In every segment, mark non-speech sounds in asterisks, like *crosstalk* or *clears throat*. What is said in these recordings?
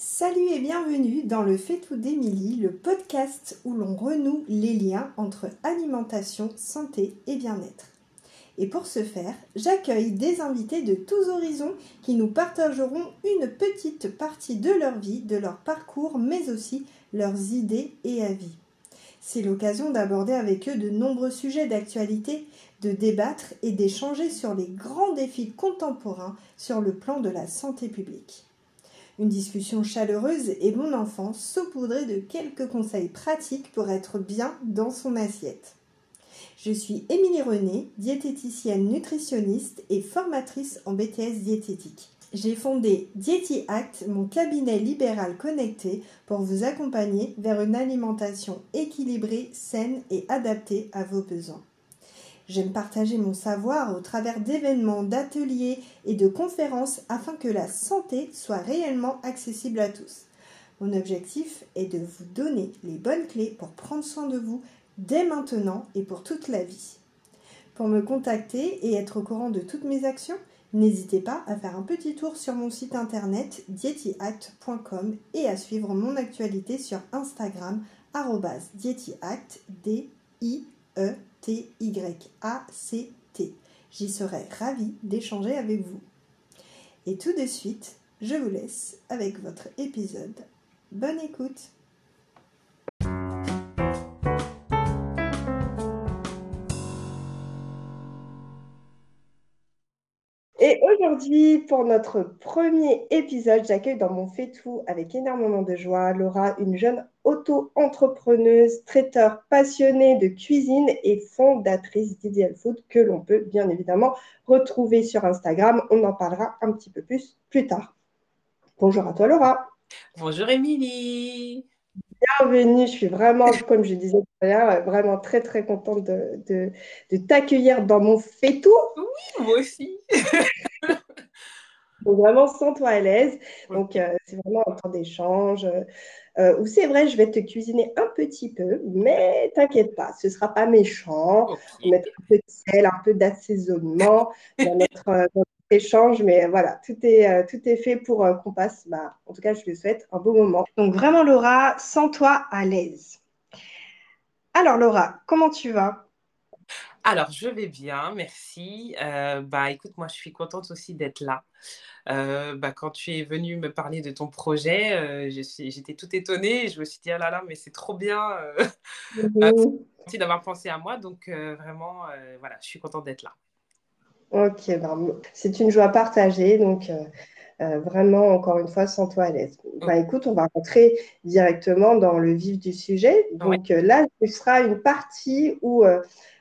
Salut et bienvenue dans le Fait tout d'Émilie, le podcast où l'on renoue les liens entre alimentation, santé et bien-être. Et pour ce faire, j'accueille des invités de tous horizons qui nous partageront une petite partie de leur vie, de leur parcours, mais aussi leurs idées et avis. C'est l'occasion d'aborder avec eux de nombreux sujets d'actualité, de débattre et d'échanger sur les grands défis contemporains sur le plan de la santé publique. Une discussion chaleureuse et mon enfant saupoudrée de quelques conseils pratiques pour être bien dans son assiette. Je suis Émilie René, diététicienne nutritionniste et formatrice en BTS diététique. J'ai fondé Dieti Act, mon cabinet libéral connecté, pour vous accompagner vers une alimentation équilibrée, saine et adaptée à vos besoins. J'aime partager mon savoir au travers d'événements, d'ateliers et de conférences afin que la santé soit réellement accessible à tous. Mon objectif est de vous donner les bonnes clés pour prendre soin de vous dès maintenant et pour toute la vie. Pour me contacter et être au courant de toutes mes actions, n'hésitez pas à faire un petit tour sur mon site internet dietyact.com et à suivre mon actualité sur Instagram dietyact d i e T-Y-A-C-T. J'y serai ravie d'échanger avec vous. Et tout de suite, je vous laisse avec votre épisode. Bonne écoute Et aujourd'hui, pour notre premier épisode, j'accueille dans mon fait tout avec énormément de joie Laura, une jeune auto-entrepreneuse, traiteur passionnée de cuisine et fondatrice d'Ideal Food que l'on peut bien évidemment retrouver sur Instagram. On en parlera un petit peu plus plus tard. Bonjour à toi Laura. Bonjour Émilie. Bienvenue, je suis vraiment, comme je disais tout à l'heure, vraiment très très contente de, de, t'accueillir dans mon fait tout. Oui, moi aussi. *laughs* Donc vraiment, sens-toi à l'aise. Donc, euh, c'est vraiment un temps d'échange euh, euh, où c'est vrai, je vais te cuisiner un petit peu, mais t'inquiète pas, ce ne sera pas méchant. On mettre un peu de sel, un peu d'assaisonnement dans notre, échange, mais voilà, tout est, tout est fait pour qu'on passe, bah, en tout cas, je te souhaite un beau moment. Donc vraiment, Laura, sens-toi à l'aise. Alors, Laura, comment tu vas? Alors, je vais bien, merci. Euh, bah, écoute, moi, je suis contente aussi d'être là. Euh, bah, quand tu es venu me parler de ton projet, euh, j'étais toute étonnée. Je me suis dit, ah là là, mais c'est trop bien. *laughs* Mmh. Merci d'avoir pensé à moi. Donc, vraiment, voilà, je suis contente d'être là. Ok, ben, c'est une joie partagée. Donc, vraiment, encore une fois, sans toi à l'aise. Bah, écoute, on va rentrer directement dans le vif du sujet. Donc, là, ce sera une partie où euh,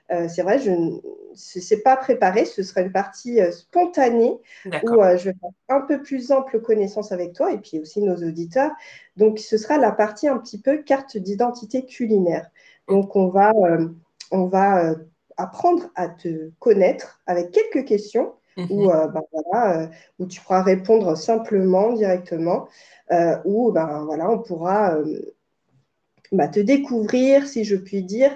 c'est vrai, je ne pas préparé, ce sera une partie euh, spontanée où euh, je vais faire un peu plus ample connaissance avec toi et puis aussi nos auditeurs. Donc, ce sera la partie un petit peu carte d'identité culinaire. Donc, on va, on va apprendre à te connaître avec quelques questions où, mhm. ben, où tu pourras répondre simplement, directement, où ben, voilà, on pourra bah, te découvrir, si je puis dire,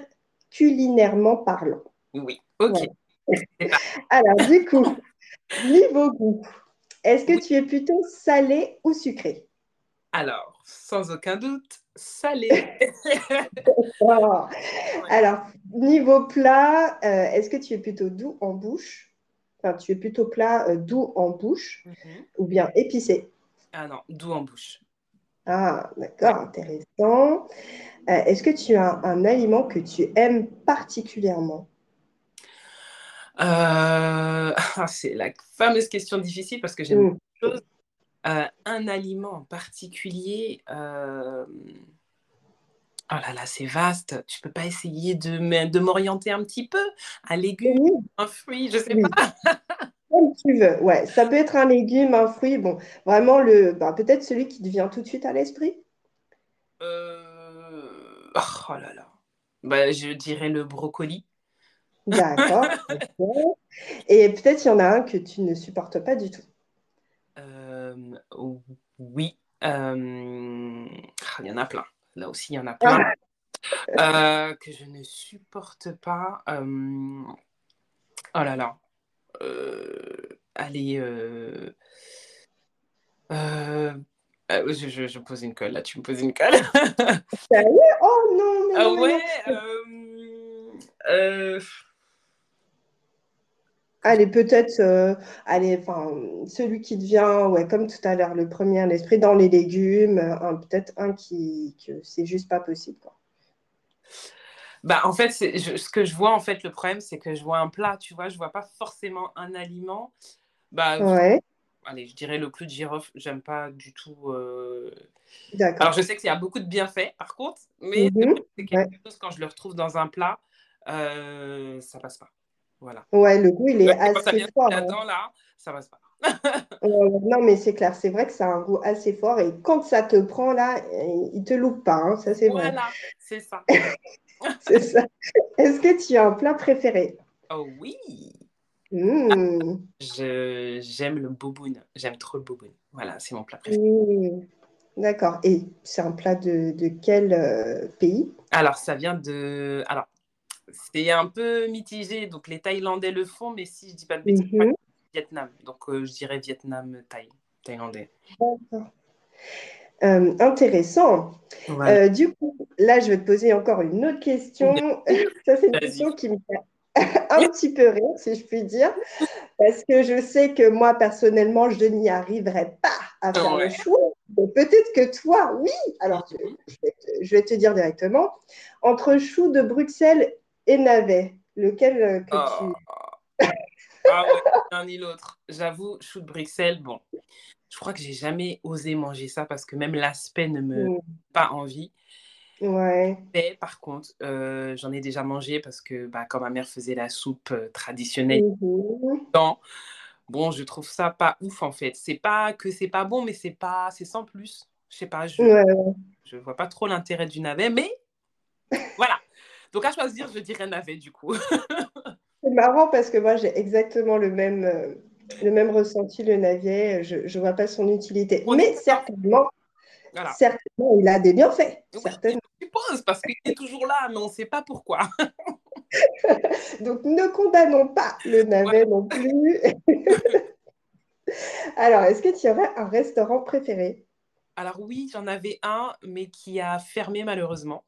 culinairement parlant. Oui, ok. *laughs* Alors, du coup, niveau goût, est-ce que tu es plutôt salé ou sucré? Alors, sans aucun doute, salé. *laughs* *laughs* Alors, niveau plat, euh, est-ce que tu es plutôt doux en bouche? Enfin, tu es plutôt plat euh, doux en bouche mhm. ou bien épicé? Ah non, doux en bouche. Ah, d'accord, intéressant. Euh, est-ce que tu as un, aliment que tu aimes particulièrement? Euh, *laughs* ah, C'est la fameuse question difficile parce que j'aime mm. beaucoup de choses. Euh, un aliment en particulier, oh là là, c'est vaste. Tu peux pas essayer de, de m'orienter un petit peu? Un légume, un fruit, je sais pas. *laughs* Comme tu veux, ouais. Ça peut être un légume, un fruit. Bon, vraiment, le, bah, peut-être celui qui te vient tout de suite à l'esprit. Oh là là. Bah, je dirais le brocoli. D'accord. *laughs* Et peut-être il y en a un que tu ne supportes pas du tout. Euh, oui. Euh, il y en a plein. Là aussi, il y en a plein. Ah. Euh, que je ne supporte pas. Oh là là. Allez. Euh, je, je, je, pose une colle, là, tu me poses une colle. *laughs* Sérieux? Oh non, mais Ah non, ouais. non. euh, euh, Allez, peut-être, euh, allez, enfin, celui qui te vient, ouais, comme tout à l'heure, le premier à l'esprit, dans les légumes, euh, un- peut-être un qui, que c'est juste pas possible, quoi. Bah, en fait, c'est- je- ce que je vois, en fait, le problème, c'est que je vois un plat, tu vois, je vois pas forcément un aliment. Bah, Ouais, allez, je dirais le clou de girofle, j'aime pas du tout. euh, Alors, d'accord. je sais qu'il y a beaucoup de bienfaits, par contre, mais c'est Mhm, c'est ouais. quelque chose, quand je le retrouve dans un plat, euh, ça passe pas. Voilà. Ouais, le goût, il est Là, Quand ça assez vient fort. hein. là-dedans, là, ça passe pas. Euh, non, mais c'est clair, c'est vrai que ça a un goût assez fort et quand ça te prend là, il te loupe pas, hein, ça c'est vrai. Voilà, c'est ça. *laughs* *laughs* C'est ça. Est-ce que tu as un plat préféré? Oh oui, Mmh, je, j'aime le boboon. J'aime trop le boboon. Voilà, c'est mon plat préféré. mmh. D'accord. Et c'est un plat de, de quel euh, pays? Alors, ça vient de... Alors, c'est un peu mitigé. Donc, les Thaïlandais le font, mais si je dis pas de bêtises, Mhm. c'est Vietnam. Donc, euh, je dirais Vietnam, Thaï, thaïlandais. D'accord. Euh, intéressant. Euh, du coup, là, je vais te poser encore une autre question. *laughs* *laughs* Ça, c'est une question qui me fait *laughs* un petit peu rire, si je puis dire, parce que je sais que moi, personnellement, je n'y arriverai pas à faire le choix. Peut-être que toi, oui. Alors, je, Mhm. je vais te, je vais te dire directement. Entre chou de Bruxelles et navet, lequel euh, que tu... Ah ouais, l'un ni l'autre. J'avoue, chou de Bruxelles, bon, je crois que j'ai jamais osé manger ça parce que même l'aspect ne me Mm, pas envie. Ouais. Mais par contre, euh, j'en ai déjà mangé parce que bah, quand ma mère faisait la soupe euh, traditionnelle, dans- bon, je trouve ça pas ouf en fait. C'est pas que c'est pas bon, mais c'est pas, c'est sans plus. Je sais pas, je Ouais. je vois pas trop l'intérêt du navet, mais voilà. Donc à choisir, je dirais navet du coup. *laughs* C'est marrant parce que moi, j'ai exactement le même, euh, le même ressenti, le navet. Je ne vois pas son utilité. On Mais certainement, Voilà. certainement, il a des bienfaits. Oui, Certainement. je suppose parce qu'il est toujours là, mais on sait pas pourquoi. *laughs* Donc, ne condamnons pas le navet non plus. *laughs* Alors, est-ce que tu aurais un restaurant préféré? Alors oui, j'en avais un, mais qui a fermé malheureusement.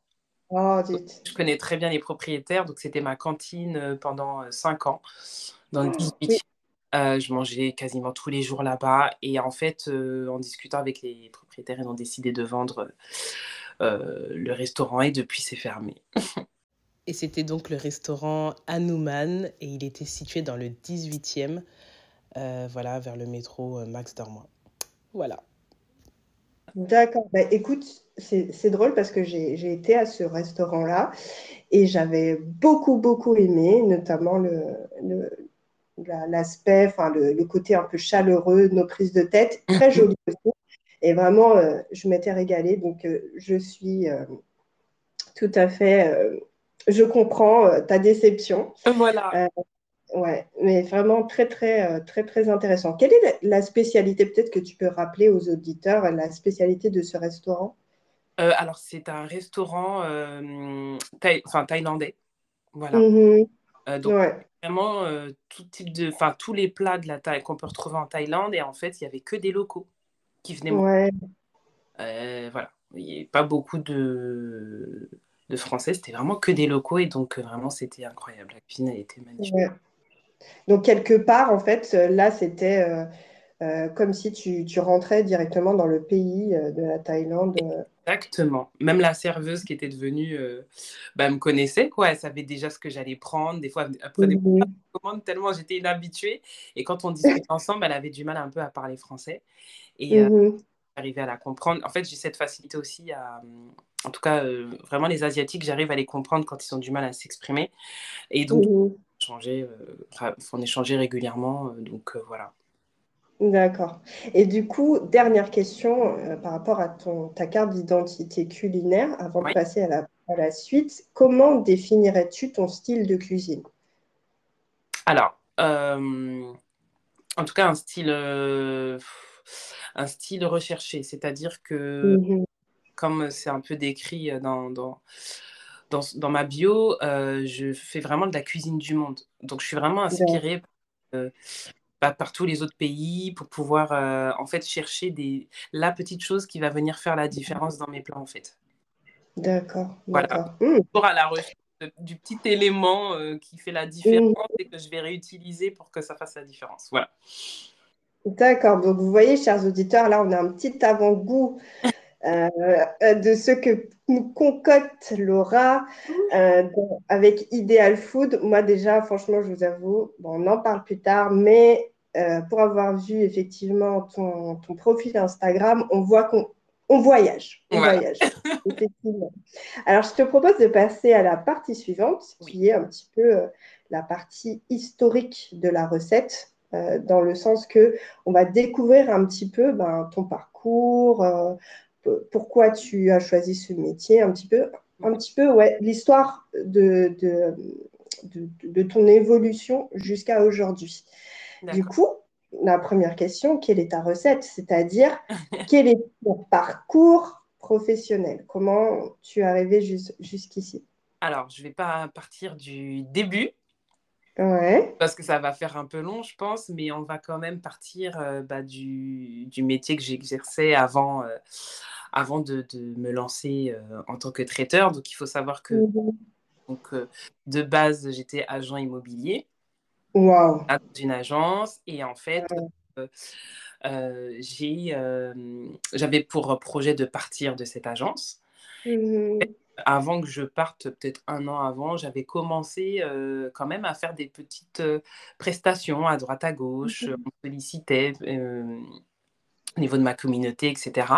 Oh. Je connais très bien les propriétaires, donc c'était ma cantine euh, pendant euh, cinq ans dans le Oui. 18e. Euh, je mangeais quasiment tous les jours là-bas et en fait, euh, en discutant avec les propriétaires, ils ont décidé de vendre euh, le restaurant et depuis c'est fermé. Et c'était donc le restaurant Hanuman et il était situé dans le 18e, euh, voilà, vers le métro Max Dormois. Voilà. D'accord. Bah, écoute, c'est drôle parce que j'ai été à ce restaurant-là et j'avais beaucoup, beaucoup aimé, notamment le, le- l'aspect, enfin, le, le côté un peu chaleureux de nos prises de tête, très joli aussi. Et vraiment, euh, je m'étais régalée. Donc, euh, je suis euh, tout à fait, je comprends ta déception. Voilà. Ouais, mais vraiment très, très, très, très intéressant. Quelle est la, spécialité, peut-être que tu peux rappeler aux auditeurs, la spécialité de ce restaurant? Alors c'est un restaurant thaï- enfin, thaïlandais. Voilà. Mhm. Donc Ouais, vraiment euh, tout type de, enfin tous les plats de la Thaï qu'on peut retrouver en Thaïlande et en fait il y avait que des locaux qui venaient ouais, Euh, voilà, il n'y avait pas beaucoup de, de Français, c'était vraiment que des locaux et donc euh, vraiment c'était incroyable. La cuisine elle était magnifique. ouais. Donc, quelque part, en fait, là, c'était euh, comme si tu, tu rentrais directement dans le pays euh, de la Thaïlande. euh. Exactement. Même la serveuse qui était devenue, euh, bah, me connaissait quoi. Elle savait déjà ce que j'allais prendre. Des fois, elle prenait pas Mhm. de commandes tellement j'étais inhabituée. Et quand on discutait ensemble, elle avait du mal un peu à parler français. Et Mhm. j'arrivais à la comprendre. En fait, j'ai cette facilité aussi à, en tout cas, euh, vraiment les Asiatiques, j'arrive à les comprendre quand ils ont du mal à s'exprimer. Et donc, changer, euh, enfin, on échangeait régulièrement. euh, donc euh, voilà. D'accord. Et du coup, dernière question euh, par rapport à ton, ta carte d'identité culinaire, avant de passer à la, à la suite, comment définirais-tu ton style de cuisine? Alors, euh, en tout cas, un style, euh, un style recherché, c'est-à-dire que Mhm. comme c'est un peu décrit dans, dans, dans, dans ma bio, je fais vraiment de la cuisine du monde. Donc, je suis vraiment inspirée euh, bah, par tous les autres pays pour pouvoir en fait chercher des, la petite chose qui va venir faire la différence dans mes plats en fait. D'accord. Voilà. Mmh. Pour à la recherche du petit élément qui fait la différence mmh. et que je vais réutiliser pour que ça fasse la différence. Voilà. D'accord. Donc, vous voyez, chers auditeurs, là, on a un petit avant-goût euh, de ce que nous concocte Laura euh, avec Ideal Food. Moi, déjà, franchement, je vous avoue, on en parle plus tard, mais euh, pour avoir vu effectivement ton, profil Instagram, on voit qu'on voyage. On voyage, *laughs* effectivement. Alors, je te propose de passer à la partie suivante, qui est un petit peu la partie historique de la recette. dans le sens que on va découvrir un petit peu ben, ton parcours, pourquoi tu as choisi ce métier, un petit peu, un petit peu ouais, l'histoire de, de, de, ton évolution jusqu'à aujourd'hui. Du coup, la première question, quelle est ta recette? C'est-à-dire, *laughs* quel est ton parcours professionnel? Comment tu es arrivé jusqu'ici? Alors, je ne vais pas partir du début. Ouais. Parce que ça va faire un peu long, je pense, mais on va quand même partir euh, bah, du, du, métier que j'exerçais avant, euh, avant de, me lancer euh, en tant que traiteur. Donc, il faut savoir que mmh donc, de base, j'étais agent immobilier wow. dans une agence. Et en fait, euh, j'ai, j'avais pour projet de partir de cette agence. Mmh avant que je parte, peut-être un an avant, j'avais commencé quand même à faire des petites prestations à droite à gauche. Mmh On sollicitait au niveau de ma communauté, etc.,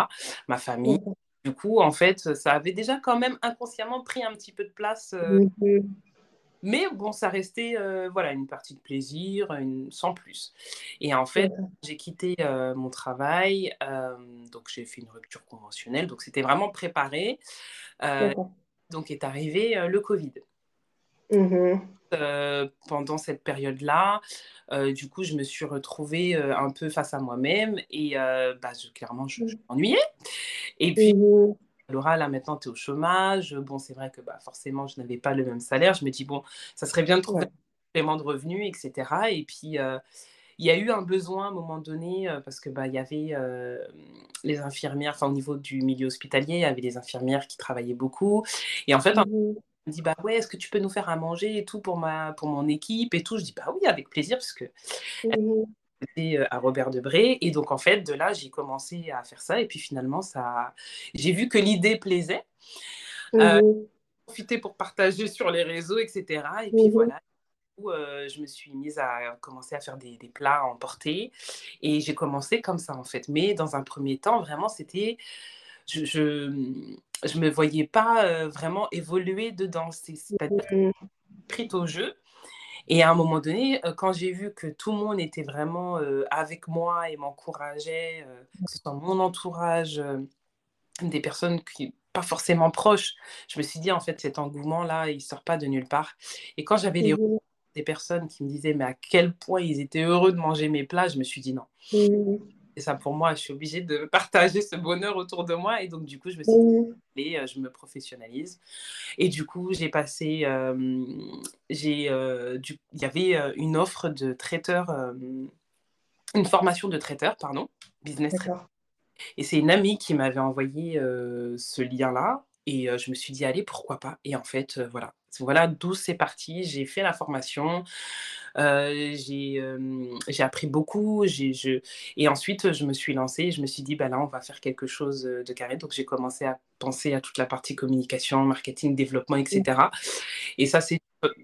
ma famille. Du coup, en fait, ça avait déjà quand même inconsciemment pris un petit peu de place. Euh. Mais bon, ça restait euh, voilà, une partie de plaisir, une... sans plus. Et en fait, j'ai quitté euh, mon travail, donc j'ai fait une rupture conventionnelle, donc c'était vraiment préparé. donc est arrivé le Covid. Mhm. pendant cette période-là, euh, du coup, je me suis retrouvée euh, un peu face à moi-même et euh, bah, clairement, je, mmh. m'ennuyais. Et puis, mmh Laura, là maintenant, tu es au chômage. Bon, c'est vrai que bah, forcément, je n'avais pas le même salaire. Je me dis, bon, ça serait bien de trouver un paiement de revenus, etc. Et puis, il y a eu un besoin à un moment donné parce que bah, il y avait les infirmières, enfin au niveau du milieu hospitalier, il y avait des infirmières qui travaillaient beaucoup. Et en fait, mmh me dit bah ouais est-ce que tu peux nous faire à manger et tout pour ma pour mon équipe et tout? Je dis bah oui avec plaisir parce que mmh euh, à Robert Debré. Et donc en fait de là j'ai commencé à faire ça. Et puis finalement ça j'ai vu que l'idée plaisait. Euh, mmh profité pour partager sur les réseaux etc et puis mmh voilà. Euh, je me suis mise à commencer à faire des, des plats à emporter. Et j'ai commencé comme ça en fait. Mais dans un premier temps vraiment c'était je, je, me voyais pas euh, vraiment évoluer dedans. C'est-à-dire mmh. pris au jeu. Et à un moment donné, euh, quand j'ai vu que tout le monde était vraiment euh, avec moi et m'encourageait, que ce soit mon entourage, des personnes qui pas forcément proches, je me suis dit en fait cet engouement-là, il sort pas de nulle part. Et quand j'avais mmh. des personnes qui me disaient mais à quel point ils étaient heureux de manger mes plats, je me suis dit non. Mmh. Et ça, pour moi, je suis obligée de *laughs* partager ce bonheur autour de moi. Et donc, du coup, je me suis dit, euh, je me professionnalise. Et du coup, j'ai passé, euh, j'ai, euh, il y avait une offre de traiteur, une formation de traiteur, pardon, business traiteur. Et c'est une amie qui m'avait envoyé ce lien-là. Et je me suis dit, allez, pourquoi pas? Et en fait, voilà, voilà d'où c'est parti. J'ai fait la formation, j'ai appris beaucoup. Je... Et ensuite, je me suis lancée. Je me suis dit, bah là, on va faire quelque chose de carré. Donc, j'ai commencé à penser à toute la partie communication, marketing, développement, etc. Mmh. Et ça, c'est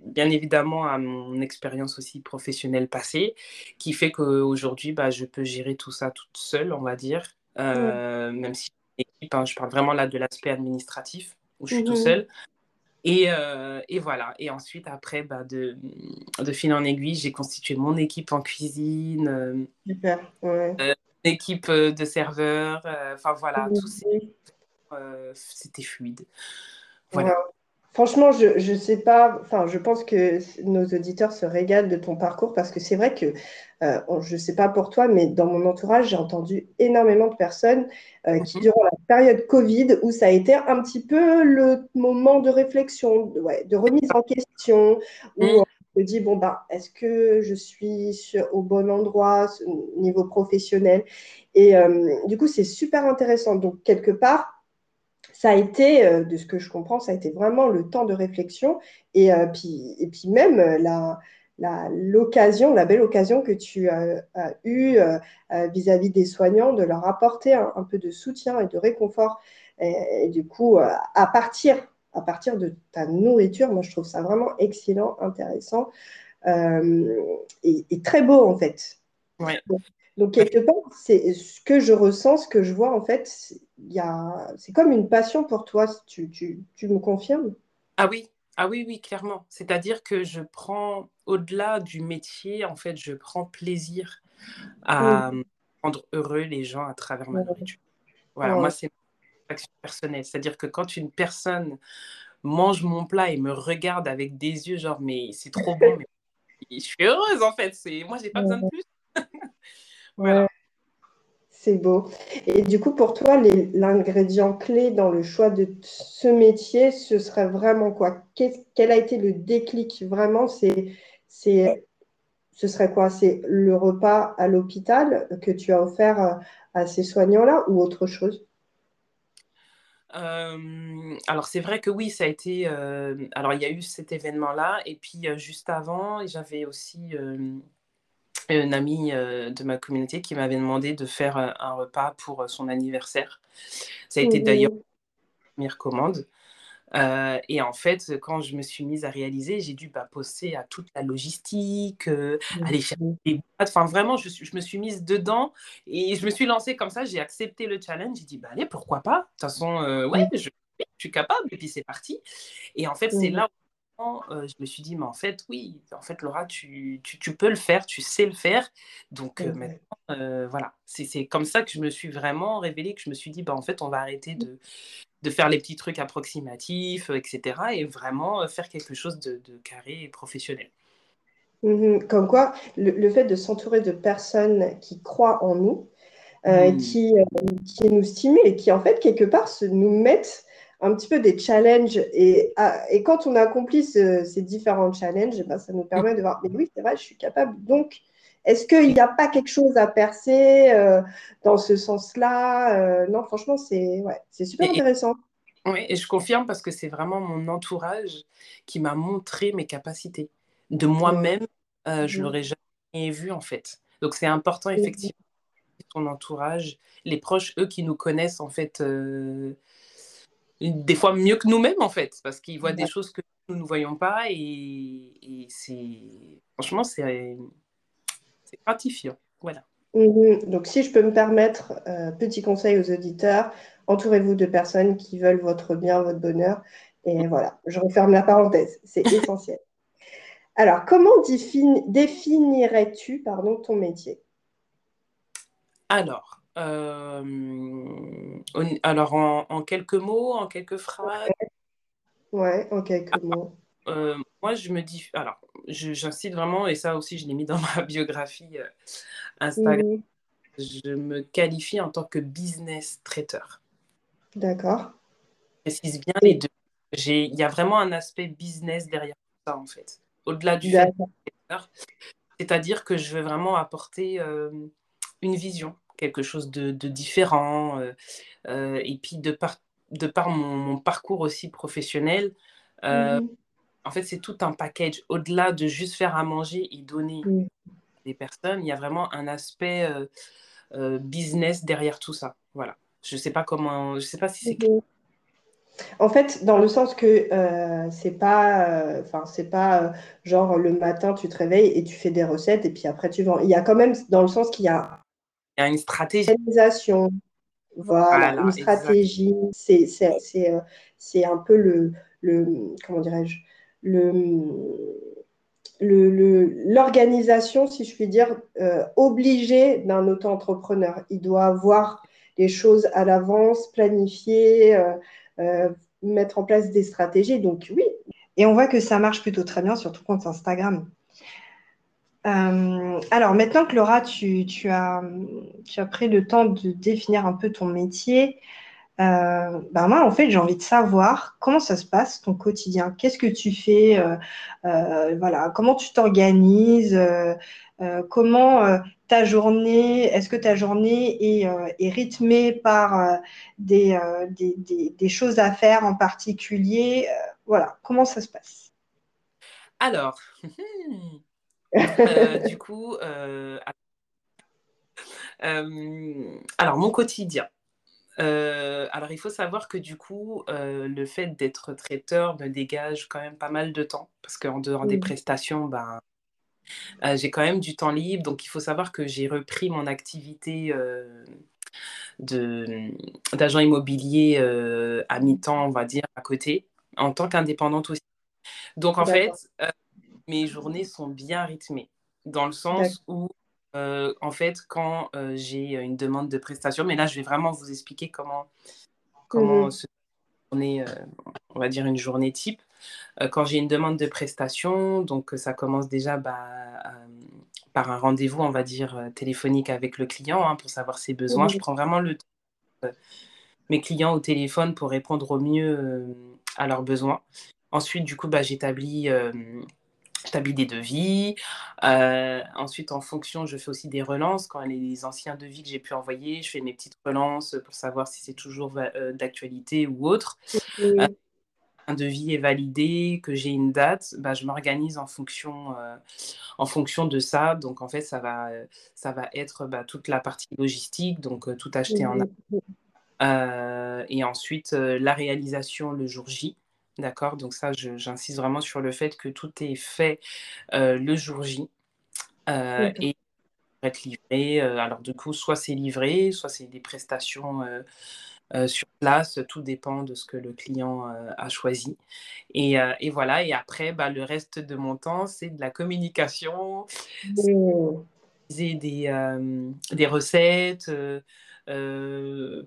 bien évidemment à mon expérience aussi professionnelle passée, qui fait qu'aujourd'hui, bah, je peux gérer tout ça toute seule, on va dire. Même si hein, je parle vraiment là de l'aspect administratif, où je suis tout mmh seul. Et, euh, et, voilà. Et ensuite, après, bah, de, de fil en aiguille, j'ai constitué mon équipe en cuisine. Euh, Super, ouais. Euh, équipe de serveurs. Enfin, voilà, tout c'était fluide. Voilà. Franchement, je ne sais pas, enfin, je pense que nos auditeurs se régalent de ton parcours parce que c'est vrai que, euh, je ne sais pas pour toi, mais dans mon entourage, j'ai entendu énormément de personnes euh, qui, mhm. durant la période Covid, où ça a été un petit peu le moment de réflexion, de, ouais, de remise en question, où mhm. te dis, bon, bah, est-ce que je suis au bon endroit au niveau professionnel? Et euh, du coup, c'est super intéressant. Donc, quelque part, ça a été, euh, de ce que je comprends, ça a été vraiment le temps de réflexion et, puis, et puis même la, l'occasion, la, belle occasion que tu as, eue vis-à-vis des soignants de leur apporter un, peu de soutien et de réconfort. Et, du coup, à partir à partir de ta nourriture. Moi, je trouve ça vraiment excellent, intéressant euh, et, très beau, en fait. Donc, quelque part, c'est ce que je ressens, ce que je vois, en fait, c'est comme une passion pour toi. Tu, tu, tu me confirmes? Ah oui, ah oui, oui, clairement. C'est-à-dire que je prends, au-delà du métier, en fait, je prends plaisir à rendre heureux les gens à travers ma nourriture. Voilà, moi, c'est personnelle. C'est-à-dire que quand une personne mange mon plat et me regarde avec des yeux genre mais c'est trop bon, *laughs* mais je suis heureuse en fait. C'est moi j'ai pas besoin de plus. *laughs* voilà. C'est beau. Et du coup, pour toi, l'ingrédient clé dans le choix de ce métier, ce serait vraiment quoi? Quel a été le déclic Vraiment, c'est, ce serait quoi? C'est le repas à l'hôpital que tu as offert euh, à ces soignants-là ou autre chose? Euh, alors c'est vrai que oui, ça a été. Euh, alors il y a eu cet événement-là, et puis juste avant, j'avais aussi une amie de ma communauté qui m'avait demandé de faire un repas pour son anniversaire. Ça a été d'ailleurs mmh une première commande. Euh, et en fait, quand je me suis mise à réaliser, j'ai dû bah, poster à toute la logistique, euh, aller chercher des boîtes. Enfin, vraiment, je, je, me suis mise dedans et je me suis lancée comme ça. J'ai accepté le challenge. J'ai dit, bah, allez, pourquoi pas? De toute façon, euh, ouais, je, suis capable. Et puis, c'est parti. Et en fait, c'est là où je me suis dit, mais en fait, oui, en fait, Laura, tu, tu, tu peux le faire, tu sais le faire. Donc, maintenant, voilà, c'est comme ça que je me suis vraiment révélée, que je me suis dit, bah, en fait, on va arrêter de, de faire les petits trucs approximatifs, euh, etc. Et vraiment euh, faire quelque chose de, carré et professionnel. Mhm. Comme quoi, le, fait de s'entourer de personnes qui croient en nous, euh, hmm. qui, qui nous stimulent et qui, en fait, quelque part, se, nous mettent un petit peu des challenges. Et, ah, et quand on accomplit ces différents challenges, eh ben, ça nous permet de voir, mais oui, c'est vrai, je suis capable. Donc, est-ce qu'il n'y a pas quelque chose à percer euh, dans ce sens-là euh, Non, franchement, c'est ouais, super intéressant. oui, et je confirme parce que c'est vraiment mon entourage qui m'a montré mes capacités. De moi-même, euh, je ne mmh. l'aurais jamais vu en fait. Donc c'est important mmh. effectivement ton entourage, les proches, eux qui nous connaissent en fait, des fois mieux que nous-mêmes en fait, parce qu'ils voient des choses que nous ne voyons pas et, et c'est franchement c'est gratifiant. Voilà. Mhm. Donc, si je peux me permettre, euh, petit conseil aux auditeurs, entourez-vous de personnes qui veulent votre bien, votre bonheur. Et voilà, je referme la parenthèse, c'est *laughs* essentiel. Alors, comment définirais-tu pardon, ton métier? Alors, alors en, quelques mots, en quelques phrases? Ouais, en quelques mots. Euh, moi, je me dis, alors, j'incite vraiment, et ça aussi, je l'ai mis dans ma *laughs* biographie euh, Instagram, je me qualifie en tant que business traiteur. D'accord. Je précise bien les deux. Il y a vraiment un aspect business derrière ça, en fait. Au-delà du fait c'est-à-dire que je veux vraiment apporter euh, une vision, quelque chose de, différent, et puis de par, de par mon, parcours aussi professionnel, mmh en fait, c'est tout un package. Au-delà de juste faire à manger et donner des personnes, il y a vraiment un aspect euh, euh, business derrière tout ça. Voilà. Je ne sais pas comment, je sais pas si c'est. En fait, dans le sens que euh, c'est pas, enfin c'est pas genre le matin tu te réveilles et tu fais des recettes et puis après tu vends. Il y a quand même dans le sens qu'il y a. Il y a une stratégie. Organisation. Voilà, une stratégie. C'est c'est un peu le, le comment dirais-je l'organisation, le, si je puis dire, euh, obligée d'un auto-entrepreneur. Il doit avoir les choses à l'avance, planifier, euh, euh, mettre en place des stratégies. Donc oui. Et on voit que ça marche plutôt très bien, surtout quand Instagram. Alors maintenant que Laura, tu, as, pris le temps de définir un peu ton métier, Euh, ben moi, en fait, j'ai envie de savoir comment ça se passe ton quotidien. Qu'est-ce que tu fais euh, euh, Voilà, comment tu t'organises Comment ta journée Est-ce que ta journée est, rythmée par des, des, des, choses à faire en particulier Voilà, comment ça se passe? Alors, *laughs* du coup, alors mon quotidien. Euh, alors, il faut savoir que du coup, euh, le fait d'être traiteur me dégage quand même pas mal de temps, parce qu'en dehors des prestations, ben, euh, j'ai quand même du temps libre. Donc, il faut savoir que j'ai repris mon activité d'agent immobilier à mi-temps, on va dire, à côté, en tant qu'indépendante aussi. Donc, en fait, mes journées sont bien rythmées, dans le sens où euh, en fait, quand euh, j'ai une demande de prestation, mais là, je vais vraiment vous expliquer comment, comment mhm. se euh, on va dire une journée type. quand j'ai une demande de prestation, donc ça commence déjà bah, par un rendez-vous, on va dire, téléphonique avec le client hein, pour savoir ses besoins. Je mhm. prends vraiment le temps mes clients au téléphone pour répondre au mieux à leurs besoins. Ensuite, du coup, bah, j'établis j'établis des devis. Euh, ensuite, en fonction, je fais aussi des relances. Quand les anciens devis que j'ai pu envoyer, je fais mes petites relances pour savoir si c'est toujours euh, d'actualité ou autre. Euh, un devis est validé, que j'ai une date, bah, je m'organise en fonction, en fonction de ça. Donc, en fait, ça va, ça va être bah, toute la partie logistique, donc tout acheter en et ensuite, la réalisation le jour J. D'accord? Donc ça, j'insiste vraiment sur le fait que tout est fait euh, le jour J euh, et être livré. Euh, alors du coup, soit c'est livré, soit c'est des prestations sur place. Tout dépend de ce que le client a choisi. Et, voilà. Et après, bah, le reste de mon temps, c'est de la communication, des, des recettes.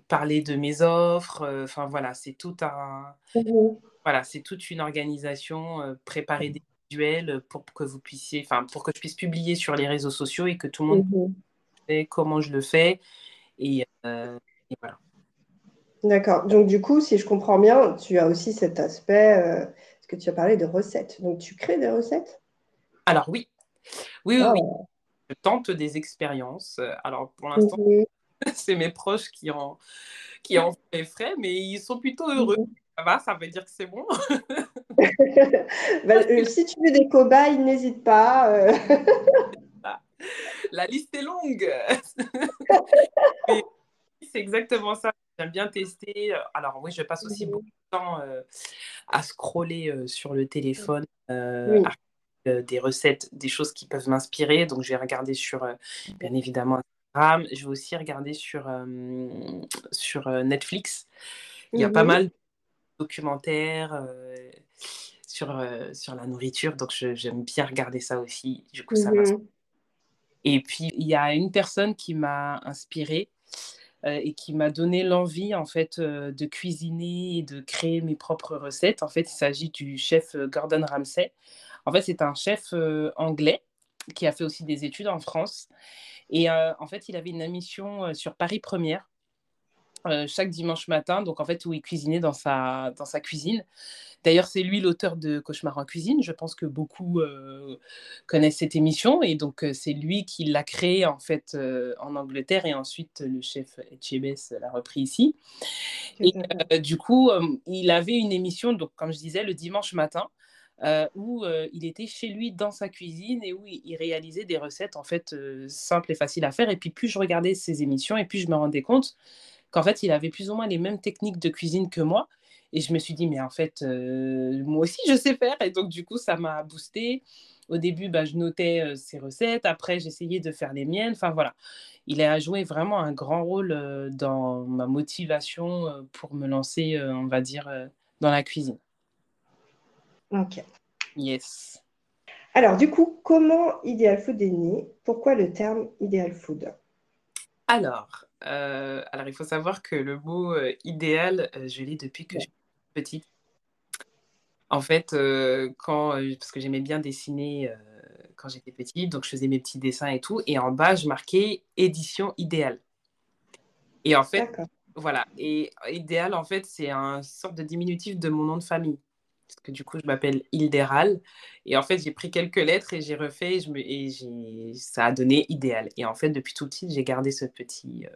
parler de mes offres, enfin voilà, c'est tout un, mmh voilà, c'est toute une organisation, euh, préparer des visuels pour que vous puissiez, enfin, pour que je puisse publier sur les réseaux sociaux et que tout le monde mmh sait comment je le fais. Euh, et, voilà. D'accord. Donc, du coup, si je comprends bien, tu as aussi cet aspect, euh, ce que tu as parlé de recettes. Donc, tu crées des recettes? Alors, oui. Oui, oui, oui. Je tente des expériences. Alors, pour l'instant, mmh *laughs* c'est mes proches qui en, qui en fait frais, mais ils sont plutôt heureux. Mmh ça va, ça veut dire que c'est bon? *laughs* *laughs* Bah, euh, si tu veux des cobayes, n'hésite pas. Euh. La liste est longue. *laughs* c'est exactement ça. J'aime bien tester. Alors oui, je passe aussi beaucoup de temps euh, à scroller sur le téléphone. des recettes, des choses qui peuvent m'inspirer. Donc, je vais regarder sur, bien évidemment, Instagram. Je vais aussi regarder sur, sur Netflix. Il y a pas mal documentaire euh, sur, euh, sur la nourriture. Donc, j'aime bien regarder ça aussi. Du coup, ça mmh Et puis, il y a une personne qui m'a inspirée euh, et qui m'a donné l'envie, en fait, de cuisiner et de créer mes propres recettes. En fait, il s'agit du chef Gordon Ramsay. En fait, c'est un chef anglais qui a fait aussi des études en France. Et en fait, il avait une émission sur Paris Première euh, chaque dimanche matin, donc en fait où il cuisinait dans sa, dans sa cuisine. D'ailleurs, c'est lui l'auteur de Cauchemar en cuisine. Je pense que beaucoup euh, connaissent cette émission et donc euh, c'est lui qui l'a créée en fait en Angleterre et ensuite le chef Etchebest l'a repris ici. Et du coup, il avait une émission, donc comme je disais, le dimanche matin. où il était chez lui dans sa cuisine et où il, réalisait des recettes en fait simples et faciles à faire. Et puis plus je regardais ses émissions et puis je me rendais compte qu'en fait, il avait plus ou moins les mêmes techniques de cuisine que moi. Et je me suis dit, mais en fait, euh, moi aussi, je sais faire. Et donc, du coup, ça m'a boosté. Au début, bah, je notais euh, ses recettes. Après, j'essayais de faire les miennes. Enfin, voilà. Il a joué vraiment un grand rôle euh, dans ma motivation pour me lancer, on va dire, dans la cuisine. Ok. Yes. Alors, du coup, comment Ideal Food est né? Pourquoi le terme Ideal Food? Alors, euh, alors, il faut savoir que le mot euh, idéal, euh, je l'ai depuis que je suis petite. En fait, quand, parce que j'aimais bien dessiner quand j'étais petite, donc je faisais mes petits dessins et tout, et en bas, je marquais édition idéale. Et en fait, Voilà. Et idéal, en fait, c'est un sorte de diminutif de mon nom de famille. Parce que du coup, je m'appelle Hildéral. Et en fait, j'ai pris quelques lettres et j'ai refait et, je me, et ça a donné idéal. Et en fait, depuis tout petit, j'ai gardé ce petit,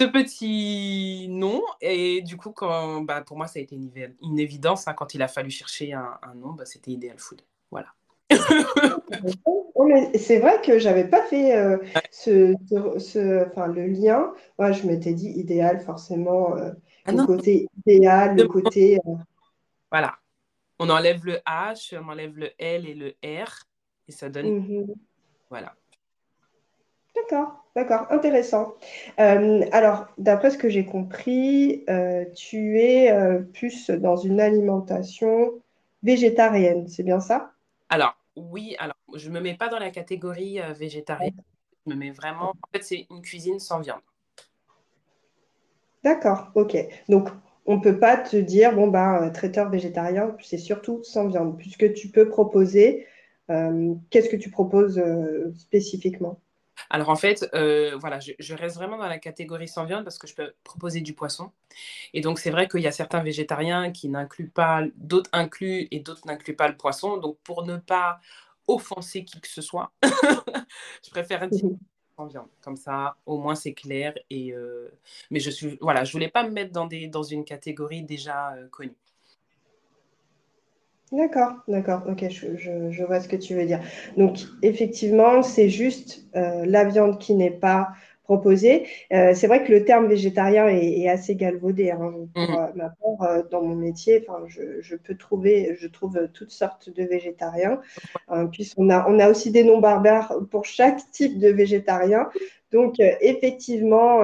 ce petit nom. Et du coup, quand, bah, pour moi, ça a été une, une évidence. Hein, quand il a fallu chercher un, un nom, bah, c'était Ideal Food. Voilà. *laughs* c'est vrai que j'avais pas fait euh, ce, ce, enfin, le lien. Moi, je m'étais dit idéal, forcément, euh, ah le côté idéal, le côté. Euh, voilà. On enlève le H, on enlève le L et le R, et ça donne. Mhm. Voilà. D'accord, d'accord, intéressant. alors, d'après ce que j'ai compris, tu es plus dans une alimentation végétarienne, c'est bien ça? Alors, oui, alors je ne me mets pas dans la catégorie euh, végétarienne. Je me mets vraiment. En fait, c'est une cuisine sans viande. D'accord, ok. Donc, on ne peut pas te dire, bon, ben, traiteur végétarien, c'est surtout sans viande, puisque tu peux proposer. Euh, qu'est-ce que tu proposes spécifiquement? Alors en fait, euh, voilà, je, reste vraiment dans la catégorie sans viande parce que je peux proposer du poisson. Et donc c'est vrai qu'il y a certains végétariens qui n'incluent pas, d'autres incluent et d'autres n'incluent pas le poisson. Donc pour ne pas offenser qui que ce soit, *laughs* je préfère dire mmh sans viande. Comme ça, au moins c'est clair. Et euh, mais je suis, voilà, je voulais pas me mettre dans des dans une catégorie déjà euh, connue. D'accord, d'accord, ok, je, vois ce que tu veux dire. Donc, effectivement, c'est juste euh, la viande qui n'est pas proposée. Euh, c'est vrai que le terme végétarien est, assez galvaudé. Hein, pour mmh. ma part, euh, dans mon métier, je, peux trouver, je trouve toutes sortes de végétariens. puisqu'on a, on a aussi des noms barbares pour chaque type de végétarien. Donc, effectivement,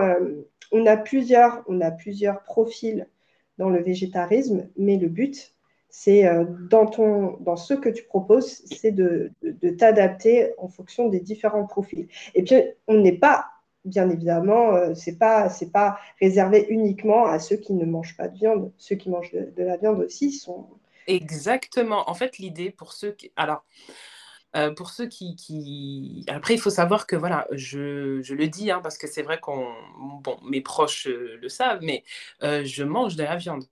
on, a plusieurs, on a plusieurs profils dans le végétarisme, mais le but, c'est euh, dans, ton, dans ce que tu proposes, c'est de, t'adapter en fonction des différents profils. Et puis, on n'est pas, bien évidemment, euh, c'est pas, c'est pas réservé uniquement à ceux qui ne mangent pas de viande. Ceux qui mangent de, la viande aussi sont. Exactement. En fait, l'idée pour ceux qui. Alors. Euh, pour ceux qui, qui, Après, il faut savoir que, voilà, je, je le dis, hein, parce que c'est vrai qu'on... Bon, mes proches le savent, mais je mange de la viande.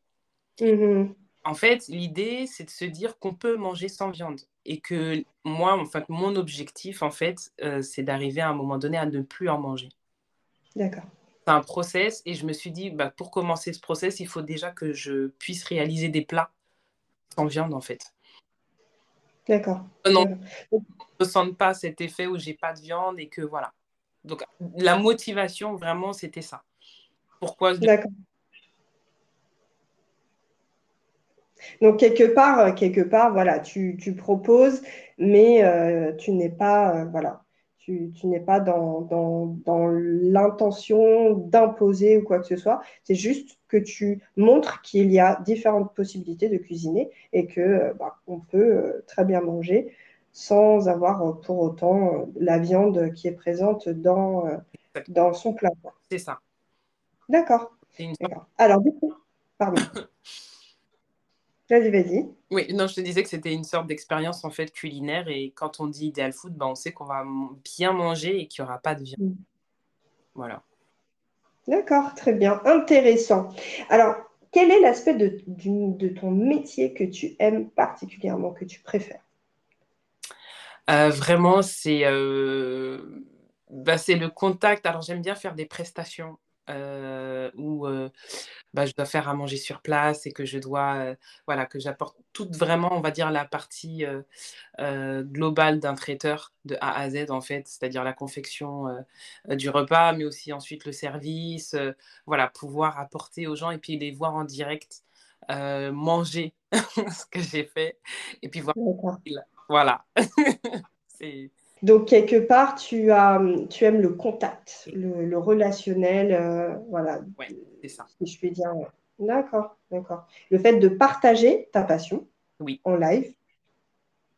Mmh en fait, l'idée, c'est de se dire qu'on peut manger sans viande. Et que moi, en fait, mon objectif, en fait, euh, c'est d'arriver à un moment donné à ne plus en manger. D'accord. C'est un process et je me suis dit, bah, pour commencer ce process, il faut déjà que je puisse réaliser des plats sans viande, en fait. D'accord. Non, je ne ressente pas cet effet où j'ai pas de viande et que voilà. Donc, la motivation, vraiment, c'était ça. Pourquoi D'accord. Donc quelque part, euh, quelque part, voilà, tu, proposes, mais euh, tu n'es pas, euh, voilà, tu, n'es pas dans, l'intention d'imposer ou quoi que ce soit. C'est juste que tu montres qu'il y a différentes possibilités de cuisiner et que bah, on peut très bien manger sans avoir pour autant la viande qui est présente dans, dans son plat. C'est ça. D'accord. Alors du coup, pardon. *coughs* Vas-y, vas-y. Oui, non, je te disais que c'était une sorte d'expérience en fait culinaire et quand on dit idéal food, ben, on sait qu'on va bien manger et qu'il n'y aura pas de viande. Mm. Voilà. D'accord, très bien, intéressant. Alors, quel est l'aspect de, de, ton métier que tu aimes particulièrement, que tu préfères? Euh, Vraiment, c'est euh, bah, c'est le contact. Alors, j'aime bien faire des prestations où euh, bah, je dois faire à manger sur place et que je dois, euh, voilà, que j'apporte toute vraiment, on va dire, la partie globale d'un traiteur de A à Z, en fait, c'est-à-dire la confection du repas, mais aussi ensuite le service, voilà, pouvoir apporter aux gens et puis les voir en direct manger *laughs* ce que j'ai fait et puis voir. Voilà. *laughs* c'est donc, quelque part, tu, as, tu aimes le contact, le, relationnel, euh, voilà. Oui, c'est ça. Si je puis dire. D'accord, d'accord. Le fait de partager ta passion oui. en live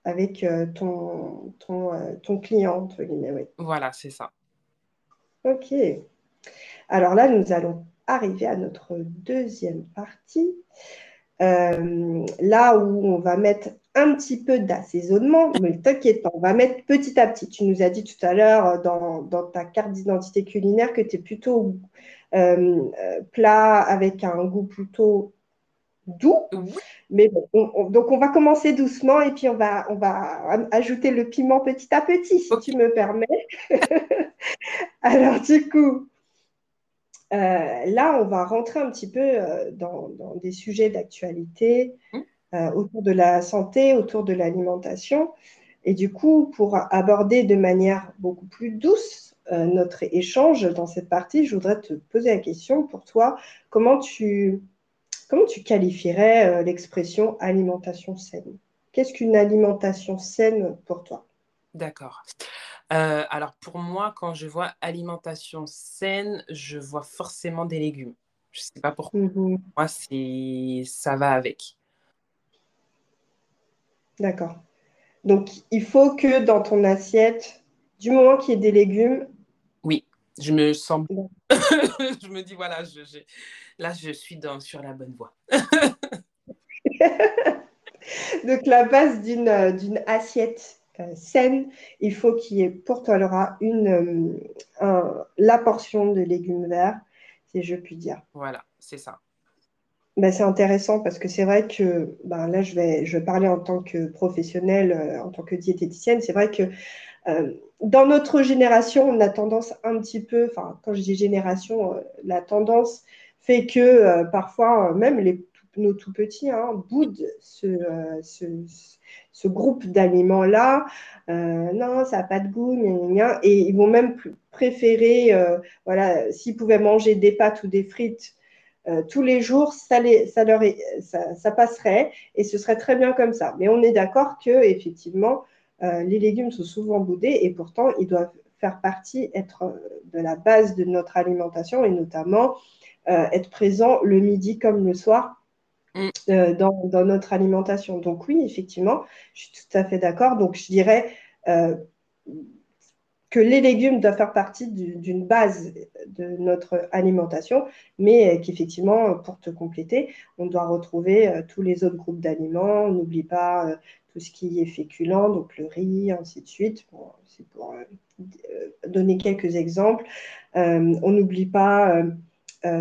avec euh, ton, ton, euh, ton, client, entre guillemets, oui. Voilà, c'est ça. Ok. Alors là, nous allons arriver à notre deuxième partie. là où on va mettre un petit peu d'assaisonnement, mais t'inquiète pas, on va mettre petit à petit. Tu nous as dit tout à l'heure euh, dans, ta carte d'identité culinaire que tu es plutôt plats avec un goût plutôt doux. Mais donc on va commencer doucement et puis on va, on va ajouter le piment petit à petit, si tu me permets. *laughs* Alors du coup, euh, là, on va rentrer un petit peu euh, dans, des sujets d'actualité mmh. Euh, autour de la santé, autour de l'alimentation. Et du coup, pour aborder de manière beaucoup plus douce notre échange dans cette partie, je voudrais te poser la question pour toi, comment tu, comment tu qualifierais l'expression alimentation saine? Qu'est-ce qu'une alimentation saine pour toi? D'accord. Euh, alors pour moi, quand je vois alimentation saine, je vois forcément des légumes. Je ne sais pas pourquoi. Mmh moi, ça va avec. D'accord. Donc il faut que dans ton assiette, du moment qu'il y ait des légumes. Oui, je me sens. *laughs* je me dis voilà, là je suis dans... sur la bonne voie. *laughs* Donc la base d'une assiette euh, saine, il faut qu'il y ait pour toi, Laura, une, euh, la portion de légumes verts, si je puis dire. Voilà, c'est ça. Ben, c'est intéressant parce que c'est vrai que ben, là, je vais, je vais parler en tant que professionnelle, euh, en tant que diététicienne. C'est vrai que dans notre génération, on a tendance un petit peu, enfin, quand je dis génération, la tendance fait que parfois, même les, nos tout petits hein, boudent ce, ce groupe d'aliments-là. Euh, non, ça n'a pas de goût, et ils vont même préférer, euh, voilà, s'ils pouvaient manger des pâtes ou des frites euh, tous les jours, ça, ça, leur ça, passerait et ce serait très bien comme ça. Mais on est d'accord que effectivement, les légumes sont souvent boudés et pourtant ils doivent faire partie, être de la base de notre alimentation et notamment être présents le midi comme le soir Mm. Euh, dans, notre alimentation. Donc oui, effectivement, je suis tout à fait d'accord. Donc je dirais euh, que les légumes doivent faire partie d'une base de notre alimentation, mais qu'effectivement, pour te compléter, on doit retrouver euh, tous les autres groupes d'aliments. On n'oublie pas tout ce qui est féculent, donc le riz, ainsi de suite. C'est pour donner quelques exemples. on n'oublie pas euh,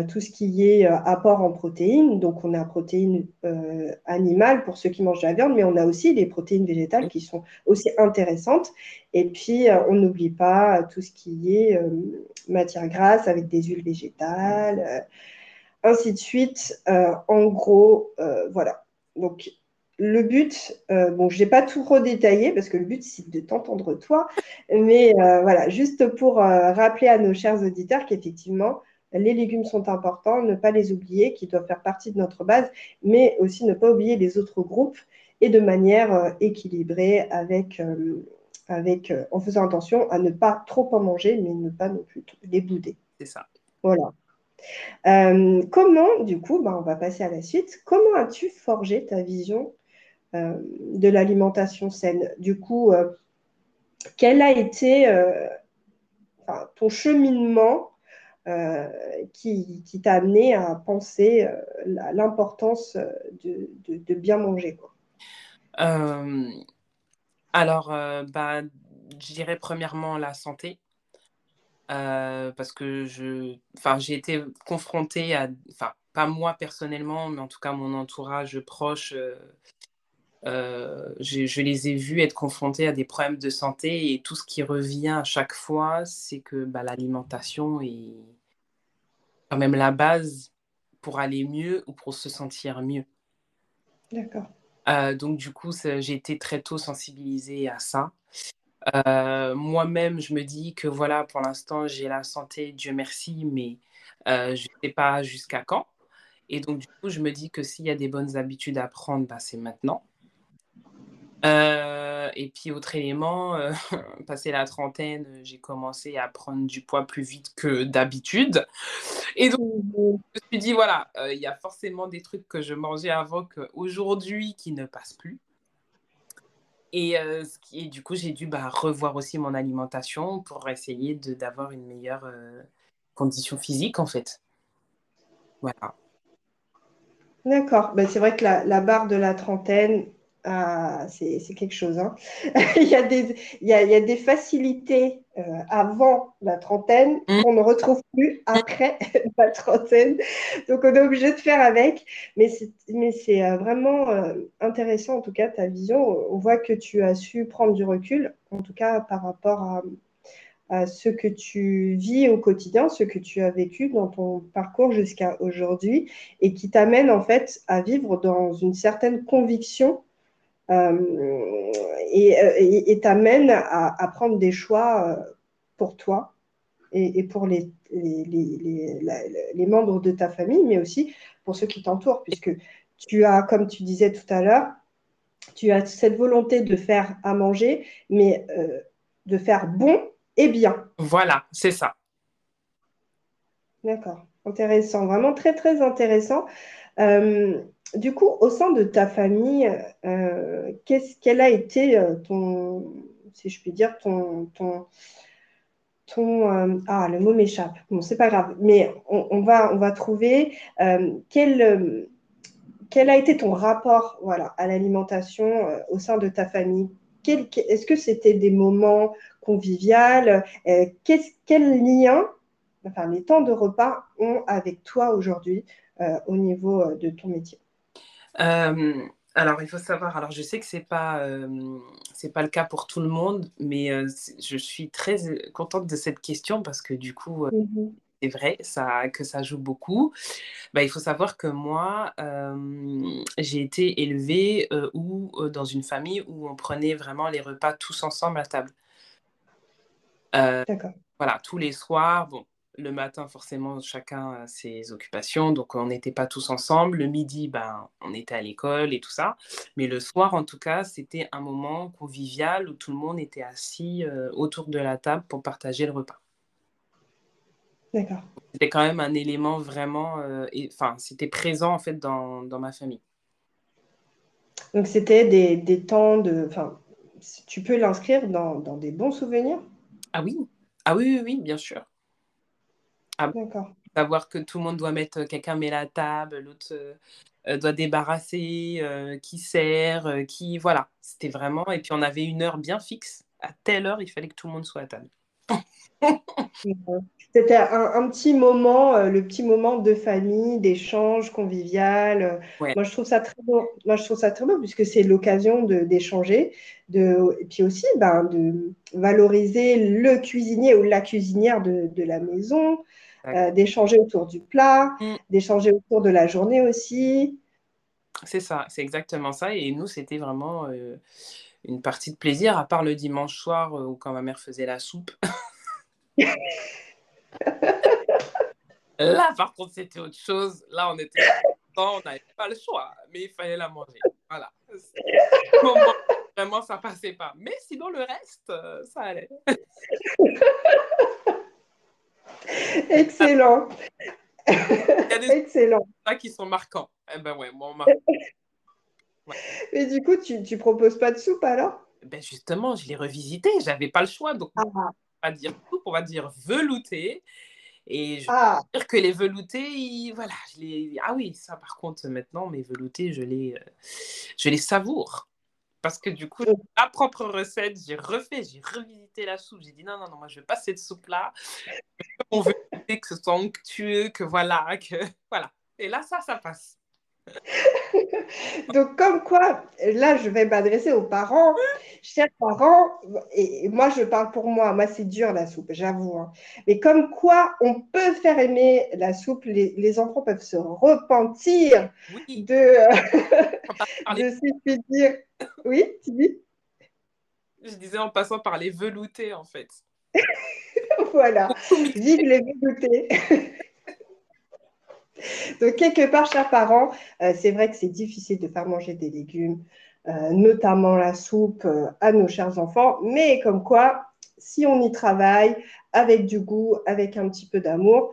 tout ce qui est euh, apport en protéines. Donc, on a protéines euh, animales pour ceux qui mangent de la viande, mais on a aussi les protéines végétales qui sont aussi intéressantes. Et puis, on n'oublie pas tout ce qui est matière grasse avec des huiles végétales, ainsi de suite. en gros, voilà. Donc, le but, bon, je n'ai pas tout redétaillé parce que le but, c'est de t'entendre toi. Mais voilà, juste pour rappeler à nos chers auditeurs qu'effectivement, les légumes sont importants, ne pas les oublier, qui doivent faire partie de notre base, mais aussi ne pas oublier les autres groupes et de manière euh, équilibrée avec, euh, avec euh, en faisant attention à ne pas trop en manger, mais ne pas non plus les bouder. C'est ça. Voilà. comment, du coup, bah, on va passer à la suite. Comment as-tu forgé ta vision de l'alimentation saine? Du coup, quel a été ton cheminement euh, qui, t'a amené à penser euh, l'importance euh, de, bien manger alors, bah, je dirais premièrement la santé. parce que j'ai été confrontée à, enfin, pas moi personnellement, mais en tout cas mon entourage proche, je, les ai vus être confrontés à des problèmes de santé et tout ce qui revient à chaque fois, c'est que bah, l'alimentation est quand même la base pour aller mieux ou pour se sentir mieux. D'accord. Euh, donc du coup, j'ai été très tôt sensibilisée à ça. Euh, moi-même, je me dis que voilà, pour l'instant, j'ai la santé, Dieu merci, mais euh, je ne sais pas jusqu'à quand. Et donc, du coup, je me dis que s'il y a des bonnes habitudes à prendre, bah, c'est maintenant. Euh, et puis, autre élément, euh, *laughs* passé la trentaine, j'ai commencé à prendre du poids plus vite que d'habitude. Et donc, je me suis dit, voilà, euh, il y a forcément des trucs que je mangeais avant qu'aujourd'hui qui ne passent plus. Et, du coup, j'ai dû bah, revoir aussi mon alimentation pour essayer d'avoir une meilleure condition physique, en fait. Voilà. D'accord. Ben, c'est vrai que la, barre de la trentaine, Ah, c'est quelque chose. Hein. *laughs* il, y a des, il, y a, il y a des facilités euh, avant la trentaine mm. qu'on ne retrouve plus après *laughs* la trentaine. Donc, on est obligé de faire avec. Mais c'est euh, vraiment euh, intéressant, en tout cas, ta vision. On voit que tu as su prendre du recul, en tout cas par rapport à, à ce que tu vis au quotidien, ce que tu as vécu dans ton parcours jusqu'à aujourd'hui et qui t'amène en fait à vivre dans une certaine conviction euh, et t'amène à, à, prendre des choix euh, pour toi et, pour les, les, les, les, membres de ta famille, mais aussi pour ceux qui t'entourent, puisque tu as, comme tu disais tout à l'heure, tu as cette volonté de faire à manger, mais euh, de faire bon et bien. Voilà, c'est ça. D'accord, intéressant, vraiment très très intéressant. Euh, du coup, au sein de ta famille, euh, qu'est-ce quel a été euh, ton, si je puis dire, ton, ton ah, le mot m'échappe. Bon, c'est pas grave, mais on, va, on va trouver quel, a été ton rapport, à l'alimentation au sein de ta famille? Est-ce que c'était des moments conviviaux Quel lien, enfin, les temps de repas ont avec toi aujourd'hui euh, au niveau euh, de ton métier? Euh, alors, il faut savoir, alors je sais que ce n'est pas, c'est pas le cas pour tout le monde, mais je suis très contente de cette question parce que du coup, mmh c'est vrai ça, que ça joue beaucoup. Bah, il faut savoir que moi, j'ai été élevée dans une famille où on prenait vraiment les repas tous ensemble à table. D'accord. Voilà, tous les soirs, bon, le matin, forcément, chacun a ses occupations, donc on n'était pas tous ensemble. Le midi, ben, on était à l'école et tout ça. Mais le soir, en tout cas, c'était un moment convivial où tout le monde était assis euh, autour de la table pour partager le repas. D'accord. C'était quand même un élément vraiment, euh, enfin, c'était présent en fait dans, ma famille. Donc c'était des, temps de, enfin, tu peux l'inscrire dans, dans des bons souvenirs? Ah oui, ah oui, oui, oui bien sûr. Ah, savoir que tout le monde doit mettre, euh, quelqu'un met la table, l'autre euh, euh, doit débarrasser, qui sert, qui. Voilà, c'était vraiment. Et puis on avait une heure bien fixe. À telle heure, il fallait que tout le monde soit à table. *laughs* C'était un, petit moment, le petit moment de famille, d'échange convivial. Moi, je trouve ça très beau. Moi, je trouve ça très beau puisque c'est l'occasion d'échanger, de, et puis aussi ben, de valoriser le cuisinier ou la cuisinière de, de la maison, euh, d'échanger autour du plat, mm. d'échanger autour de la journée aussi. C'est ça, c'est exactement ça. Et nous, c'était vraiment euh, une partie de plaisir, à part le dimanche soir euh, où quand ma mère faisait la soupe. *laughs* Là, par contre, c'était autre chose. Là, on était on n'avait pas le choix, mais il fallait la manger. Voilà. Vraiment, ça passait pas. Mais sinon, le reste, ça allait. *laughs* *laughs* Excellent. Il y a des *laughs* Excellent. qui sont marquants. Eh ben ouais, moi, *laughs* Mais du coup, tu, tu proposes pas de soupe alors? Ben Justement, je l'ai revisité. J'avais pas le choix. Donc, on va pas dire soupe, on va dire velouté. Et je ah. veux dire que les veloutés, voilà, je les... ah oui, ça par contre, maintenant, mes veloutés, je les, euh, je les savoure. Parce que du coup, ma propre recette, j'ai refait, j'ai revisité la soupe. J'ai dit non, non, non, moi je veux pas cette soupe-là. On veut que ce soit onctueux, que voilà, que *laughs* voilà. Et là, ça, ça passe. *laughs* Donc, comme quoi, là, je vais m'adresser aux parents. Chers parents, et moi, je parle pour moi. Moi, c'est dur la soupe, j'avoue. Hein. Mais comme quoi, on peut faire aimer la soupe. Les, enfants peuvent se repentir de, *laughs* de si je dire. Oui, tu dis? Je disais en passant par les veloutés, en fait. *laughs* voilà. Vive les veloutés. Donc, quelque part, chers parents, euh, c'est vrai que c'est difficile de faire manger des légumes, euh, notamment la soupe, euh, à nos chers enfants. Mais comme quoi, si on y travaille avec du goût, avec un petit peu d'amour,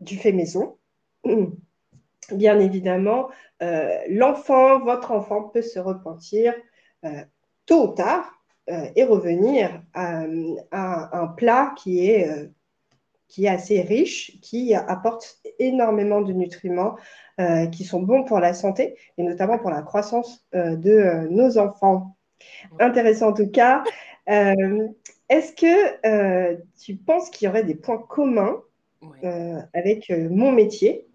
du fait maison, *clears throat* bien évidemment, l'enfant, votre enfant peut se repentir tôt ou tard et revenir à, un plat qui est qui est assez riche, qui apporte énormément de nutriments euh, qui sont bons pour la santé et notamment pour la croissance euh, de nos enfants. Intéressant en tout cas. Est-ce que tu penses qu'il y aurait des points communs avec mon métier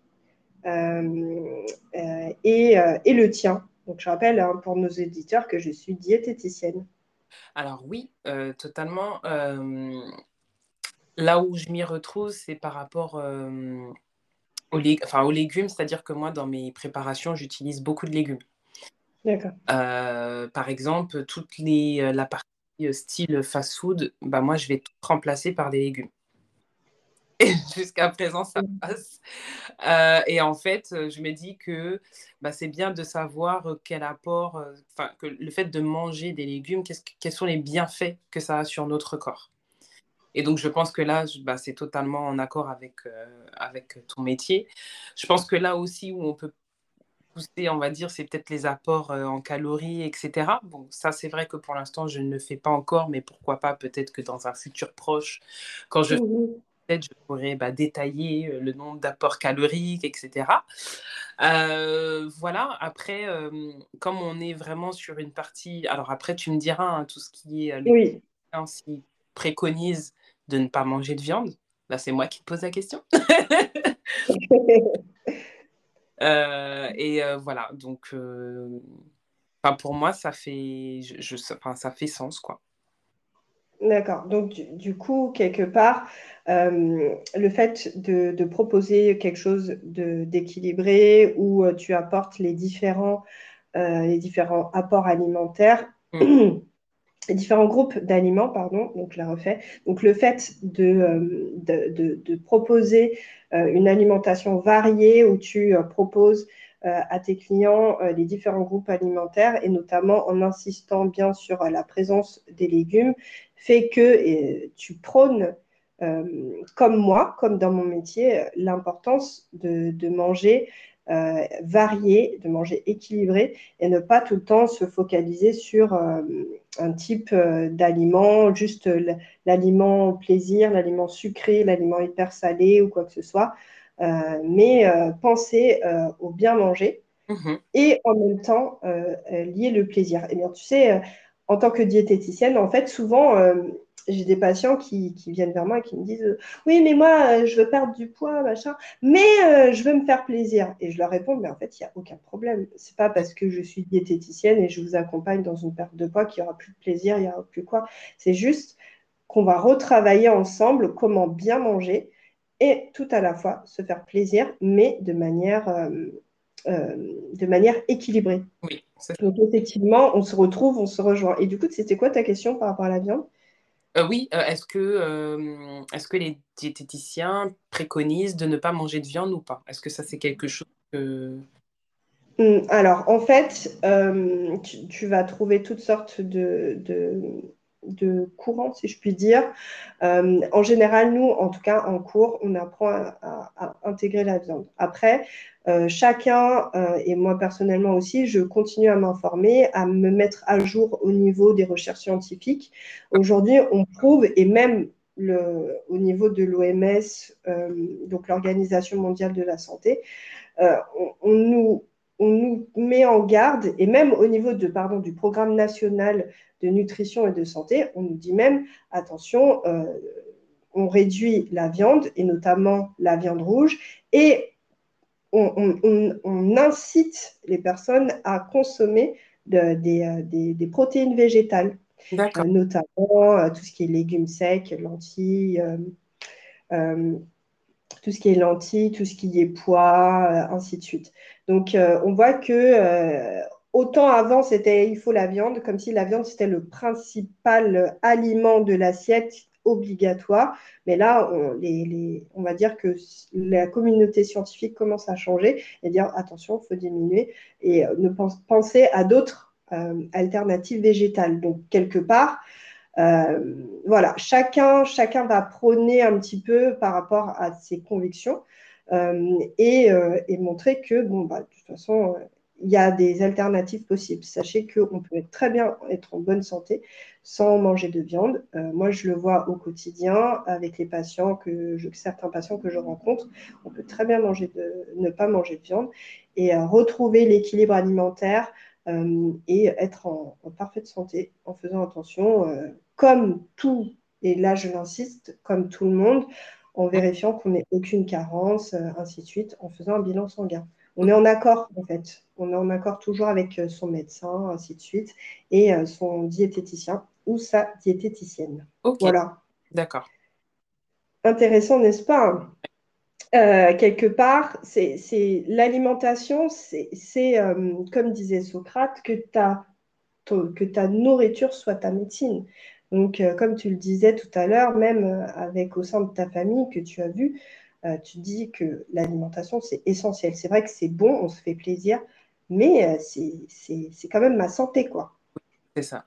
et, et, le tien? Donc je rappelle hein, pour nos éditeurs que je suis diététicienne. Alors oui, totalement. Là où je m'y retrouve, c'est par rapport euh, aux, légumes, c'est-à-dire que moi, dans mes préparations, j'utilise beaucoup de légumes. D'accord. Euh, par exemple, toute les, euh, la partie style fast-food, bah, moi, je vais tout remplacer par des légumes. Et *laughs* jusqu'à présent, ça mmh. passe. et en fait, je me dis que bah, c'est bien de savoir quel apport, enfin, que le fait de manger des légumes, quels sont les bienfaits que ça a sur notre corps. Et donc, je pense que là, bah, c'est totalement en accord avec, euh, avec ton métier. Je pense que là aussi où on peut pousser, on va dire, c'est peut-être les apports euh, en calories, etc. Bon, ça, c'est vrai que pour l'instant, je ne le fais pas encore, mais pourquoi pas, peut-être que dans un futur proche, quand je peut-être je pourrais bah, détailler euh, le nombre d'apports caloriques, etc. voilà, après, comme on est vraiment sur une partie, alors après, tu me diras hein, tout ce qui est oui. si préconise de ne pas manger de viande Là, c'est moi qui te pose la question. *laughs* Euh, et euh, voilà, donc euh, pour moi, ça fait, je, ça fait sens, quoi. D'accord. Donc, du, coup, quelque part, le fait de, proposer quelque chose d'équilibré où tu apportes les différents, les différents apports alimentaires, mmh. *clears throat* différents groupes d'aliments, pardon, donc la refais. Donc le fait de, euh, proposer euh, une alimentation variée où tu euh, proposes à tes clients les différents groupes alimentaires et notamment en insistant bien sur la présence des légumes, fait que tu prônes, comme moi, comme dans mon métier, l'importance de manger euh, varier, de manger équilibré et ne pas tout le temps se focaliser sur euh, un type euh, d'aliment, juste l'aliment plaisir, l'aliment sucré, l'aliment hyper salé ou quoi que ce soit, mais penser au bien manger mm-hmm. et en même temps lier le plaisir. Et bien, tu sais, en tant que diététicienne, en fait, souvent, j'ai des patients qui, viennent vers moi et qui me disent Oui, mais moi, euh, je veux perdre du poids, machin, mais euh, je veux me faire plaisir. Et je leur réponds Mais en fait, il n'y a aucun problème. Ce n'est pas parce que je suis diététicienne et je vous accompagne dans une perte de poids qu'il n'y aura plus de plaisir, il n'y aura plus quoi. C'est juste qu'on va retravailler ensemble comment bien manger et tout à la fois se faire plaisir, mais de manière. Euh, de manière équilibrée. Oui, Donc effectivement, on se retrouve, on se rejoint. Et du coup, c'était quoi ta question par rapport à la viande? Euh, oui, euh, est-ce que, euh, est que les diététiciens préconisent de ne pas manger de viande ou pas? Est-ce que ça, c'est quelque chose que... Mmh, alors, en fait, tu, vas trouver toutes sortes de courant, si je puis dire. Euh, en général, nous, en tout cas en cours, on apprend à, intégrer la viande. Après, euh, chacun, euh, et moi personnellement aussi, je continue à m'informer, à me mettre à jour au niveau des recherches scientifiques. Aujourd'hui, on prouve, et même au niveau de l'OMS, donc l'Organisation mondiale de la santé, on, nous on nous met en garde, et même au niveau de, pardon, du programme national de nutrition et de santé, on nous dit même, attention, euh, on réduit la viande, et notamment la viande rouge, et on, incite les personnes à consommer euh, des, protéines végétales, euh, notamment tout ce qui est légumes secs, lentilles tout ce qui est lentilles, tout ce qui est pois, euh, ainsi de suite. Donc, euh, on voit que euh, autant avant, c'était il faut la viande, comme si la viande, c'était le principal aliment de l'assiette obligatoire. Mais là, on, va dire que la communauté scientifique commence à changer et dire attention, il faut diminuer et ne pense, penser à d'autres alternatives végétales. Donc, quelque part, voilà, chacun, chacun va prôner un petit peu par rapport à ses convictions euh, et, euh, et, montrer que, bon, bah, de toute façon, il y a des alternatives possibles. Sachez qu'on peut très bien être en bonne santé sans manger de viande. Euh, moi, je le vois au quotidien avec les patients que certains patients que je rencontre. On peut très bien manger de, ne pas manger de viande et euh, retrouver l'équilibre alimentaire euh, et être en, parfaite santé en faisant attention, comme tout, et là je l'insiste, comme tout le monde, en vérifiant qu'on n'ait aucune carence, ainsi de suite, en faisant un bilan sanguin on est en accord en fait. On est en accord toujours avec euh, son médecin, ainsi de suite, et euh, son diététicien ou sa diététicienne. Voilà. D'accord. Intéressant, n'est-ce pas? Euh, Quelque part, c'est l'alimentation, c'est comme disait Socrate, que ta, que ta nourriture soit ta médecine. Donc, comme tu le disais tout à l'heure, même avec au sein de ta famille que tu as vu, euh, tu dis que l'alimentation, c'est essentiel. C'est vrai que c'est bon, on se fait plaisir, mais euh, c'est quand même ma santé, quoi. C'est ça.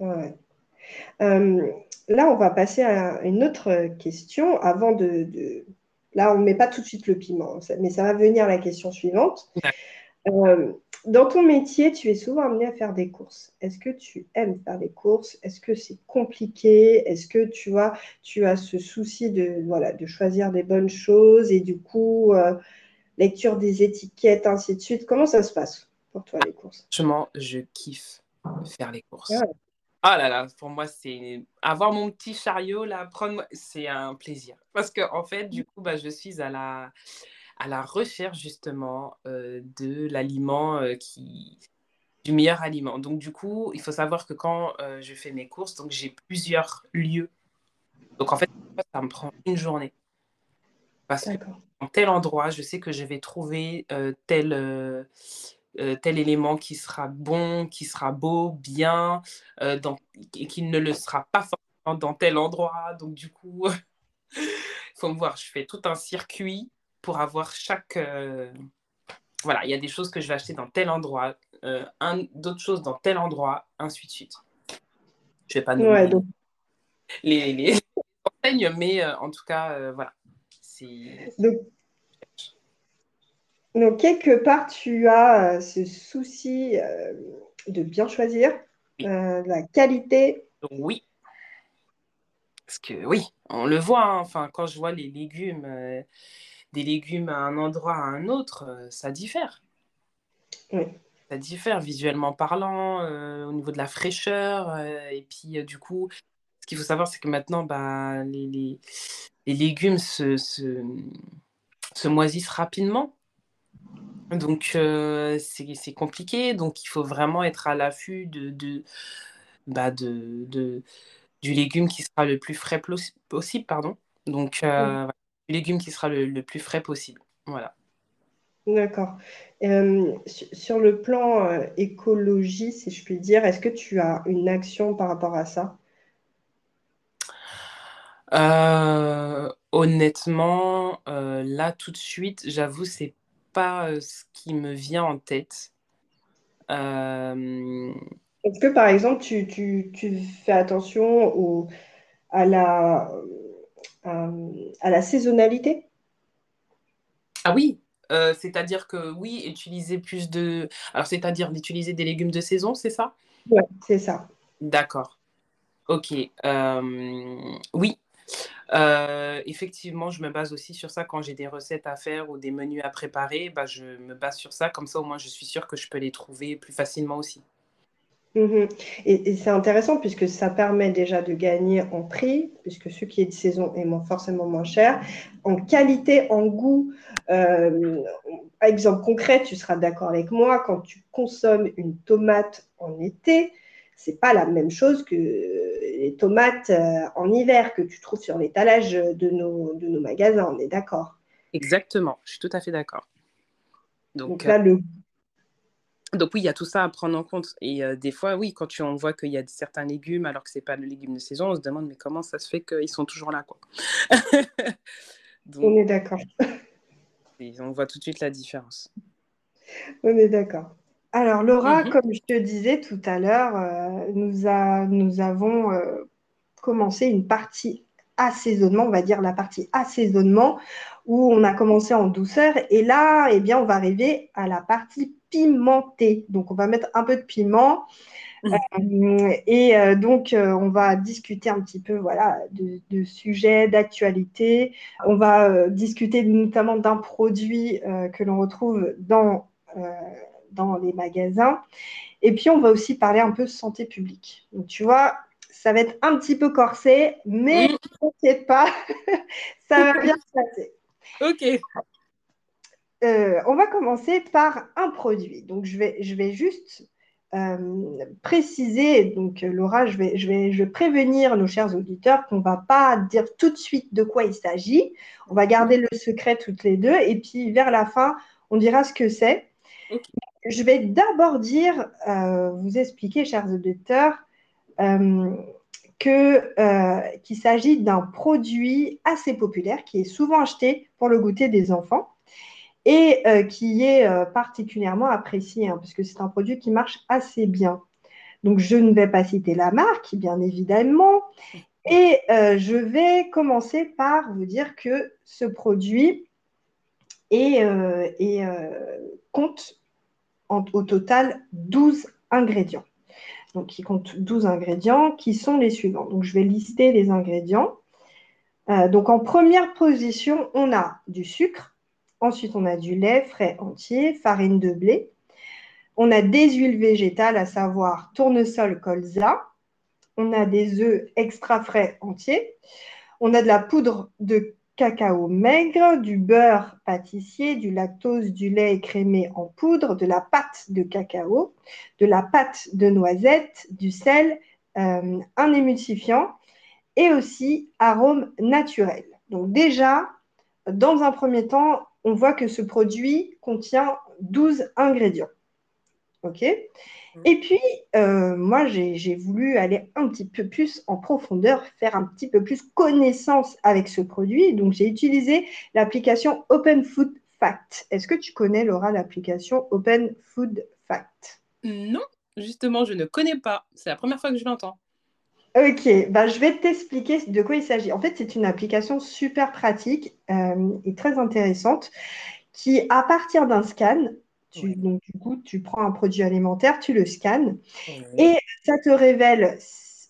Ouais. Euh, là, on va passer à une autre question avant de... Là, on ne met pas tout de suite le piment, mais ça va venir la question suivante. Dans ton métier, tu es souvent amené à faire des courses. Est-ce que tu aimes faire des courses? Est-ce que c'est compliqué? Est-ce que tu vois, tu as ce souci de, voilà, de choisir des bonnes choses et du coup, euh, lecture des étiquettes, ainsi de suite? Comment ça se passe pour toi, les courses? Franchement, je kiffe faire les courses. Ah. ah là là, pour moi, c'est avoir mon petit chariot là, prendre, c'est un plaisir. Parce que en fait, du coup, bah, je suis à la à la recherche justement euh, de l'aliment euh, qui du meilleur aliment. Donc du coup, il faut savoir que quand euh, je fais mes courses, donc j'ai plusieurs lieux. Donc en fait, ça me prend une journée. Parce que dans tel endroit, je sais que je vais trouver tel tel élément qui sera bon, qui sera beau, bien, dans, et qui ne le sera pas forcément dans tel endroit. Donc du coup, il *laughs* faut me voir, je fais tout un circuit pour avoir chaque... Euh, voilà, il y a des choses que je vais acheter dans tel endroit, euh, d'autres choses dans tel endroit, ainsi de suite. Je vais pas nommer ouais, donc... les, les, enseignes, mais euh, en tout cas, voilà. Donc... donc, quelque part, tu as ce souci de bien choisir, la qualité. Oui. Parce que oui, on le voit, hein, enfin, quand je vois les légumes des légumes à un endroit à un autre, euh, ça diffère. Oui. Ça diffère visuellement parlant, euh, au niveau de la fraîcheur. Euh, et puis, du coup, ce qu'il faut savoir, c'est que maintenant, bah, les, les, les légumes se, se, se, moisissent rapidement. Donc, c'est compliqué. Donc, il faut vraiment être à l'affût de, de, bah, de, de, du légume qui sera le plus frais possible. Pardon. Donc, légume qui sera le, plus frais possible. Voilà. D'accord. Euh, sur le plan euh, écologie, si je puis dire, est-ce que tu as une action par rapport à ça? Euh, Honnêtement, là tout de suite, j'avoue, c'est pas ce qui me vient en tête. Est-ce que par exemple, tu, tu, tu fais attention au, à la à la saisonnalité Ah oui, euh, c'est-à-dire que oui, utiliser plus de... Alors, c'est-à-dire d'utiliser des légumes de saison, c'est ça? Oui, c'est ça. D'accord. Ok. Euh, oui. Euh, effectivement, je me base aussi sur ça quand j'ai des recettes à faire ou des menus à préparer. Bah, je me base sur ça. Comme ça, au moins, je suis sûre que je peux les trouver plus facilement aussi. Mhm. Et, c'est intéressant puisque ça permet déjà de gagner en prix, puisque ce qui est de saison est forcément moins cher, en qualité, en goût. Euh, exemple concret, tu seras d'accord avec moi, quand tu consommes une tomate en été, c'est pas la même chose que les tomates euh, en hiver que tu trouves sur l'étalage de nos, de nos magasins, on est d'accord? Exactement, je suis tout à fait d'accord. Donc, là, le donc oui, il y a tout ça à prendre en compte. Et euh, des fois, oui, quand tu, on voit qu'il y a certains légumes alors que ce n'est pas le légume de saison, on se demande mais comment ça se fait qu'ils sont toujours là quoi? *laughs* on est d'accord. *laughs* on voit tout de suite la différence. On est d'accord. Alors Laura, mhm. comme je te disais tout à l'heure, euh, nous, nous, avons euh, commencé une partie assaisonnement, on va dire la partie assaisonnement, où on a commencé en douceur. Et là, eh bien, on va arriver à la partie pimentée. Donc, on va mettre un peu de piment. Mmh. Euh, et euh, donc, euh, on va discuter un petit peu voilà, de, sujets, d'actualité. On va discuter notamment d'un produit que l'on retrouve dans, dans les magasins. Et puis, on va aussi parler un peu de santé publique. Donc, tu vois, ça va être un petit peu corsé, mais ne t'inquiète pas, *laughs* ça va bien se *laughs* passer. Ok. on va commencer par un produit. Donc, je vais, je vais juste euh, préciser, donc Laura, je vais, je, vais, je prévenir nos chers auditeurs qu'on ne va pas dire tout de suite de quoi il s'agit. On va garder le secret toutes les deux et puis vers la fin, on dira ce que c'est. Je vais d'abord dire, euh, vous expliquer, chers auditeurs, euh, qu'il s'agit d'un produit assez populaire qui est souvent acheté pour le goûter des enfants et euh, qui est euh, particulièrement apprécié, hein, puisque c'est un produit qui marche assez bien. Donc, je ne vais pas citer la marque, bien évidemment, et euh, je vais commencer par vous dire que ce produit compte au total 12 ingrédients. Donc, il compte 12 ingrédients qui sont les suivants. Donc, je vais lister les ingrédients. donc, en première position, on a du sucre, Ensuite, on a du lait frais entier, farine de blé. On a des huiles végétales, à savoir tournesol, colza. On a des œufs extra frais entiers. On a de la poudre de cacao maigre, du beurre pâtissier, du lactose, du lait écrémé en poudre, de la pâte de cacao, de la pâte de noisette, du sel, euh, un émulsifiant et aussi arôme naturel. Donc déjà, dans un premier temps, on voit que ce produit contient 12 ingrédients. OK mm. Et puis, euh, moi, j'ai voulu aller un petit peu plus en profondeur, faire un petit peu plus connaissance avec ce produit. Donc, j'ai utilisé l'application Open Food Fact. Est-ce que tu connais, Laura, l'application Open Food Fact? Non, justement, je ne connais pas. C'est la première fois que je l'entends. Ok, bah, je vais t'expliquer de quoi il s'agit. En fait, c'est une application super pratique euh, et très intéressante qui, à partir d'un scan, tu, donc du coup, tu prends un produit alimentaire, tu le scannes et ça te révèle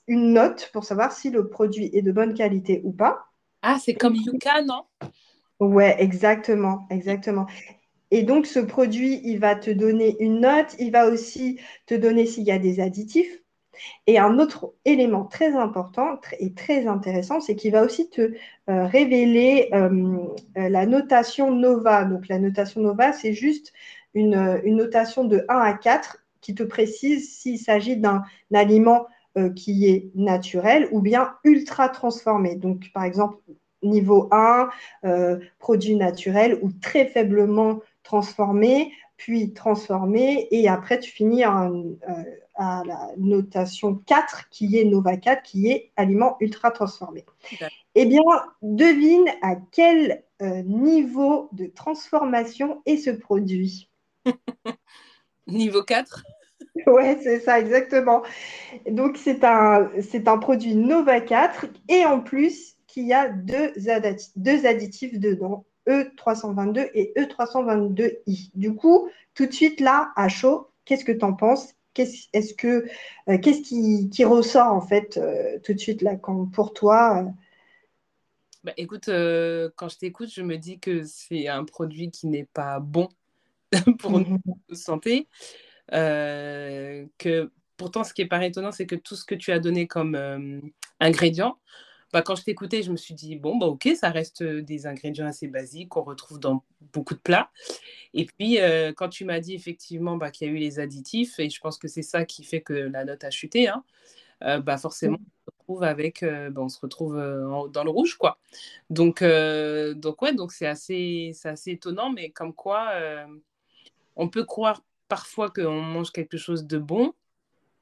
une note pour savoir si le produit est de bonne qualité ou pas. Ah, c'est comme Yuka, non? Ouais, exactement, exactement. Et donc, ce produit, il va te donner une note, il va aussi te donner s'il y a des additifs. Et un autre élément très important et très intéressant, c'est qu'il va aussi te euh, révéler euh, euh, la notation NOVA. Donc la notation NOVA, c'est juste une, notation de 1 à 4 qui te précise s'il s'agit d'un aliment qui est naturel ou bien ultra transformé. Donc par exemple, niveau 1, produit naturel ou très faiblement transformé, puis transformé, et après tu finis en, à la notation 4, qui est Nova 4, qui est aliment ultra transformé. Eh bien, devine à quel euh, niveau de transformation est ce produit *laughs* Niveau 4 Ouais, c'est ça, exactement. Donc, c'est un, c'est un produit Nova 4 et en plus, qui a deux, deux additifs dedans, E322 et E322i. Du coup, tout de suite là, à chaud, qu'est-ce que tu en penses? Qu'est-ce est-ce que euh, qu'est-ce qui, ressort en fait euh, tout de suite là quand, pour toi euh? bah, écoute, quand je t'écoute, je me dis que c'est un produit qui n'est pas bon *laughs* pour mmh notre santé. que pourtant, ce qui est pas étonnant, c'est que tout ce que tu as donné comme ingrédients, bah, quand je t'écoutais, je me suis dit, bon, bah, ok, ça reste des ingrédients assez basiques qu'on retrouve dans beaucoup de plats. Et puis, quand tu m'as dit effectivement bah, qu'il y a eu les additifs, et je pense que c'est ça qui fait que la note a chuté, hein, bah, forcément, on se retrouve, avec, bah, on se retrouve dans le rouge. quoi. Donc, donc ouais, donc c'est assez, assez étonnant, mais comme quoi, on peut croire parfois qu'on mange quelque chose de bon,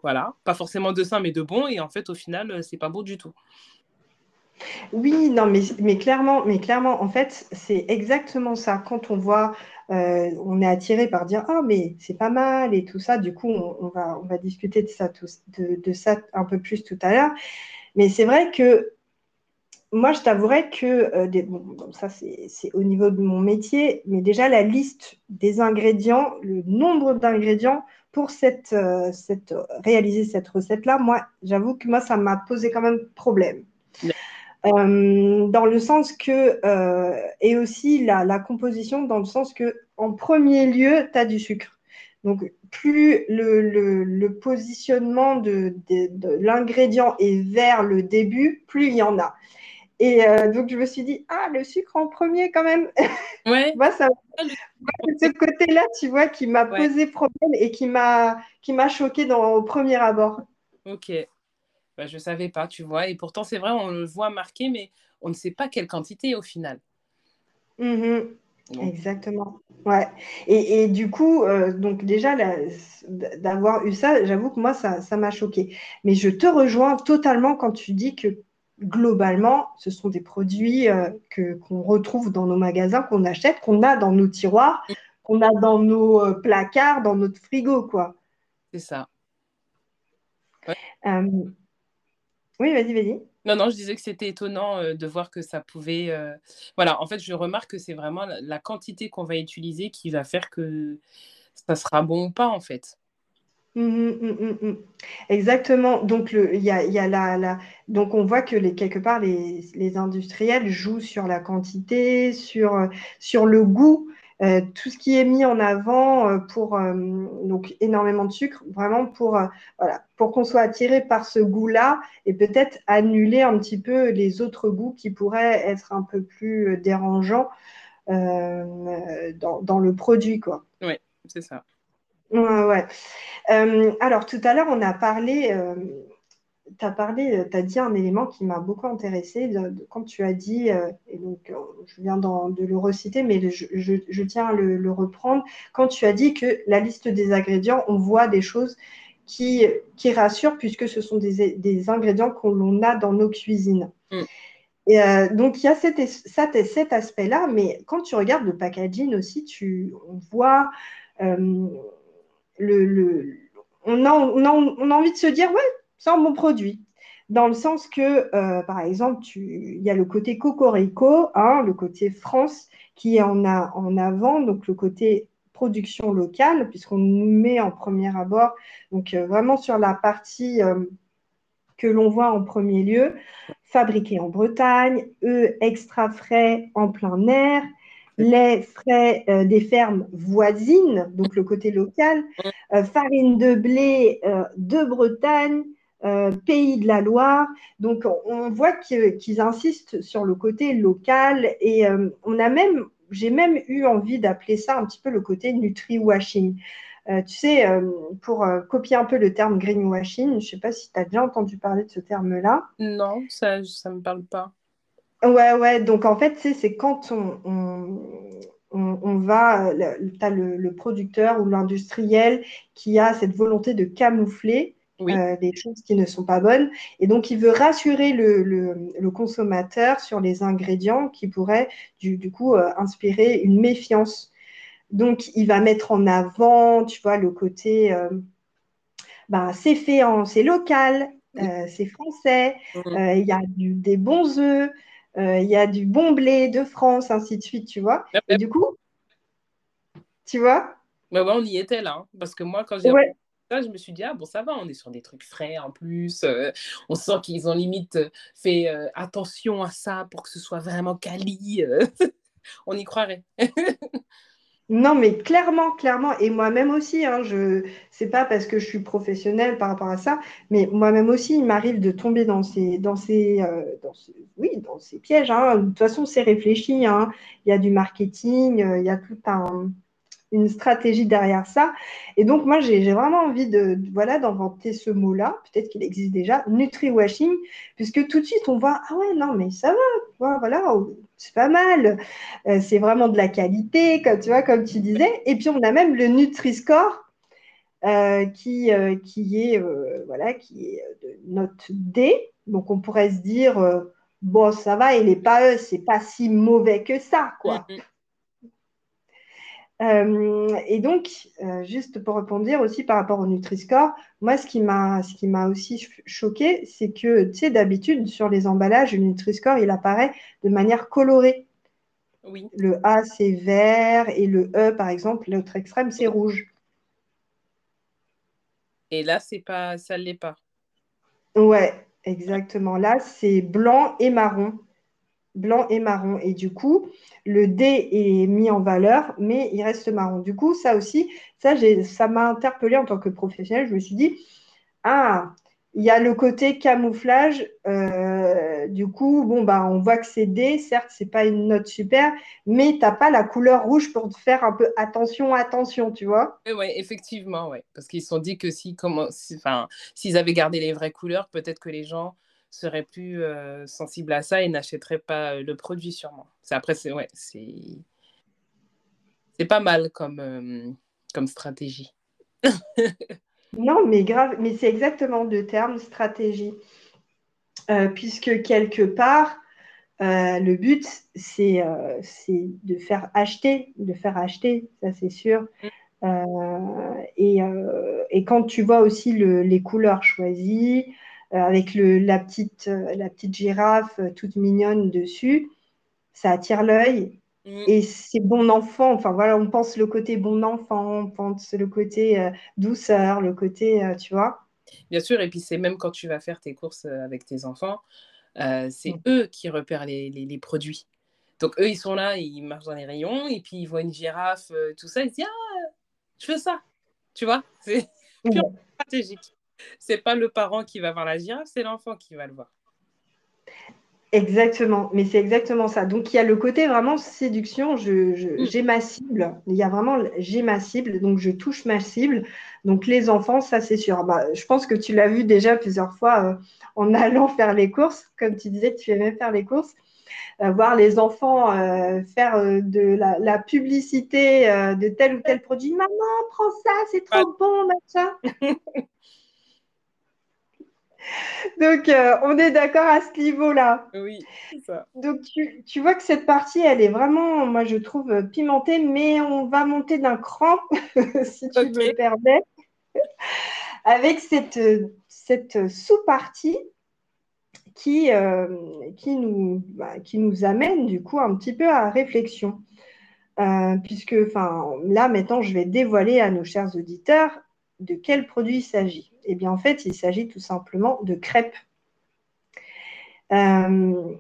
voilà, pas forcément de sain, mais de bon, et en fait, au final, c'est pas beau du tout. Oui, non, mais, mais clairement, mais clairement, en fait, c'est exactement ça. Quand on voit, euh, on est attiré par dire ah mais c'est pas mal et tout ça. Du coup, on, va on va discuter de ça de, ça un peu plus tout à l'heure. Mais c'est vrai que moi, je t'avouerais que, euh, bon, ça c'est au niveau de mon métier, mais déjà la liste des ingrédients, le nombre d'ingrédients pour cette, euh, cette, réaliser cette recette-là, moi, j'avoue que moi, ça m'a posé quand même problème. Euh, dans le sens que, et aussi la, la, composition, dans le sens que, en premier lieu, tu as du sucre. Donc, plus le, le, le positionnement de, de, de l'ingrédient est vers le début, plus il y en a. Et euh, donc, je me suis dit, ah, le sucre en premier quand même. *laughs* Ouais. Moi, ça, ce côté-là, tu vois, qui m'a posé problème et qui m'a, choqué dans, au premier abord. Ok. Bah, je ne savais pas, tu vois. Et pourtant, c'est vrai, on le voit marqué, mais on ne sait pas quelle quantité au final. Mm-hmm. Exactement. Ouais. Et, et, du coup, euh, donc déjà, d'avoir eu ça, j'avoue que moi, ça, ça m'a choqué. Mais je te rejoins totalement quand tu dis que globalement, ce sont des produits euh, que, qu'on retrouve dans nos magasins, qu'on achète, qu'on a dans nos tiroirs, qu'on a dans nos euh, placards, dans notre frigo, quoi. C'est ça. Euh, oui, vas-y, vas-y. Non, non, je disais que c'était étonnant de voir que ça pouvait. Voilà, en fait, je remarque que c'est vraiment la quantité qu'on va utiliser qui va faire que ça sera bon ou pas, en fait. Mmh, mmh, mmh, Exactement. Donc, le, y a, la, donc, on voit que les, quelque part, les, les industriels jouent sur la quantité, sur, sur le goût, euh, tout ce qui est mis en avant euh, pour euh, donc énormément de sucre, vraiment pour, voilà, pour qu'on soit attiré par ce goût-là et peut-être annuler un petit peu les autres goûts qui pourraient être un peu plus dérangeants dans, dans le produit, quoi. Oui, c'est ça. Ouais, ouais. Euh, alors, tout à l'heure, on a parlé, euh, tu as parlé, euh, tu as dit un élément qui m'a beaucoup intéressé quand tu as dit, et donc je viens de le reciter, mais je, tiens à le, reprendre, quand tu as dit que la liste des ingrédients, on voit des choses qui, qui rassurent puisque ce sont des, ingrédients que l'on a dans nos cuisines. Mm. Et donc, il y a cet, cet aspect-là, mais quand tu regardes le packaging aussi, tu, on voit on, a, on, a, envie de se dire, ouais, c'est un bon produit. Dans le sens que, euh, par exemple, il y a le côté Cocorico, hein, le côté France, qui est en, a, en avant, donc le côté production locale, puisqu'on nous met en premier abord, donc euh, vraiment sur la partie euh, que l'on voit en premier lieu, fabriqué en Bretagne, eux extra frais en plein air, les frais euh, des fermes voisines, donc le côté local, euh, farine de blé euh, de Bretagne, pays de la Loire. Donc on voit qu'ils insistent sur le côté local et on a même, j'ai même eu envie d'appeler ça un petit peu le côté nutri-washing. tu sais, pour copier un peu le terme greenwashing, je ne sais pas si tu as déjà entendu parler de ce terme-là. Non, ça ne me parle pas. Ouais, ouais. Donc, en fait, c'est quand on, on, on, va, tu as le, producteur ou l'industriel qui a cette volonté de camoufler euh, des choses qui ne sont pas bonnes. Et donc, il veut rassurer le, le, consommateur sur les ingrédients qui pourraient, du, du coup, euh, inspirer une méfiance. Donc, il va mettre en avant, tu vois, le côté, euh, ben, c'est fait en, c'est local, c'est français, mmh. il y a du, des bons œufs, euh, il y a du bon blé de France, ainsi de suite, tu vois. Et du coup, tu vois? Ouais, on y était là. Hein. parce que moi, quand j'ai ouais. ça, je me suis dit, ah bon, ça va, on est sur des trucs frais en plus. Euh, on sent qu'ils ont limite fait euh, attention à ça pour que ce soit vraiment quali. *laughs* on y croirait. *laughs* Non, mais clairement, clairement, et moi-même aussi, hein, je c'est pas parce que je suis professionnelle par rapport à ça, mais moi-même aussi, il m'arrive de tomber dans ces, dans ces, euh, dans oui, dans ces pièges. Hein. De toute façon, c'est réfléchi. Hein. Il y a du marketing, euh, il y a tout un, une stratégie derrière ça. Et donc, moi, j'ai vraiment envie de, voilà, d'inventer ce mot-là. Peut-être qu'il existe déjà, nutri-washing, puisque tout de suite, on voit, ah ouais, non, mais ça va, voilà, c'est pas mal. Euh, c'est vraiment de la qualité, comme tu vois, comme tu disais. Et puis, on a même le Nutri-Score. Euh, qui, euh, qui est voilà qui est de note D donc on pourrait se dire bon ça va il est pas c'est pas si mauvais que ça quoi mm, mm. Euh, et donc, euh, juste pour répondre aussi par rapport au Nutri-Score, moi, ce qui m'a, ce qui m'a aussi choqué, c'est que, tu sais, d'habitude, sur les emballages, le Nutri-Score, il apparaît de manière colorée. Oui. Le A, c'est vert et le E, par exemple, l'autre extrême, c'est rouge. Et là, c'est pas, ça ne l'est pas. Ouais, exactement. Là, c'est blanc et marron. Blanc et marron. Et du coup, le D est mis en valeur, mais il reste marron. Du coup, ça aussi, ça, ça m'a interpellé en tant que professionnel. Je me suis dit, ah, il y a le côté camouflage. Euh, du coup, bon, bah, on voit que c'est D. Certes, c'est pas une note super, mais tu n'as pas la couleur rouge pour te faire un peu attention, attention, tu vois. Oui, effectivement, ouais. Parce qu'ils se sont dit que si, enfin, s'ils avaient gardé les vraies couleurs, peut-être que les gens seraient plus euh, sensibles à ça et n'achèteraient pas euh, le produit sûrement. C'est après, c'est ouais, c'est c'est pas mal comme comme stratégie. *laughs* Non, mais grave, mais c'est exactement le terme stratégie. Euh, puisque quelque part, euh, le but, euh, c'est de faire acheter, de faire acheter, ça c'est sûr. Et, et, quand tu vois aussi les couleurs choisies, avec le, la, petite, la petite girafe toute mignonne dessus, ça attire l'œil Mm. Et c'est bon enfant, enfin voilà, on pense le côté bon enfant, on pense le côté euh, douceur, le côté, euh, tu vois. Bien sûr, et puis c'est même quand tu vas faire tes courses euh, avec tes enfants, c'est mm. eux qui repèrent les, les, produits. Donc eux, ils sont là, ils marchent dans les rayons, et puis ils voient une girafe, tout ça, ils se disent Ah, je veux ça. Tu vois, c'est purement stratégique. C'est pas le parent qui va voir la girafe, c'est l'enfant qui va le voir. Exactement, mais c'est exactement ça. Donc il y a le côté vraiment séduction, mm. j'ai ma cible, il y a vraiment j'ai ma cible, donc je touche ma cible. Donc les enfants, ça c'est sûr. Bah, je pense que tu l'as vu déjà plusieurs fois euh, en allant faire les courses, comme tu disais, tu aimais faire les courses, euh, voir les enfants euh, faire de la, publicité de tel ou tel produit. Maman, prends ça, c'est trop bon, machin. *laughs* Donc, euh, on est d'accord à ce niveau-là. Oui, c'est ça. Donc, tu, vois que cette partie, elle est vraiment, moi, je trouve euh, pimentée, mais on va monter d'un cran, *laughs* si tu me le permets, avec cette, cette sous-partie qui, euh, qui, nous, bah, qui nous amène, du coup, un petit peu à réflexion. puisque, enfin, là, maintenant, je vais dévoiler à nos chers auditeurs de quel produit il s'agit Eh bien, en fait, il s'agit tout simplement de crêpes. Euh,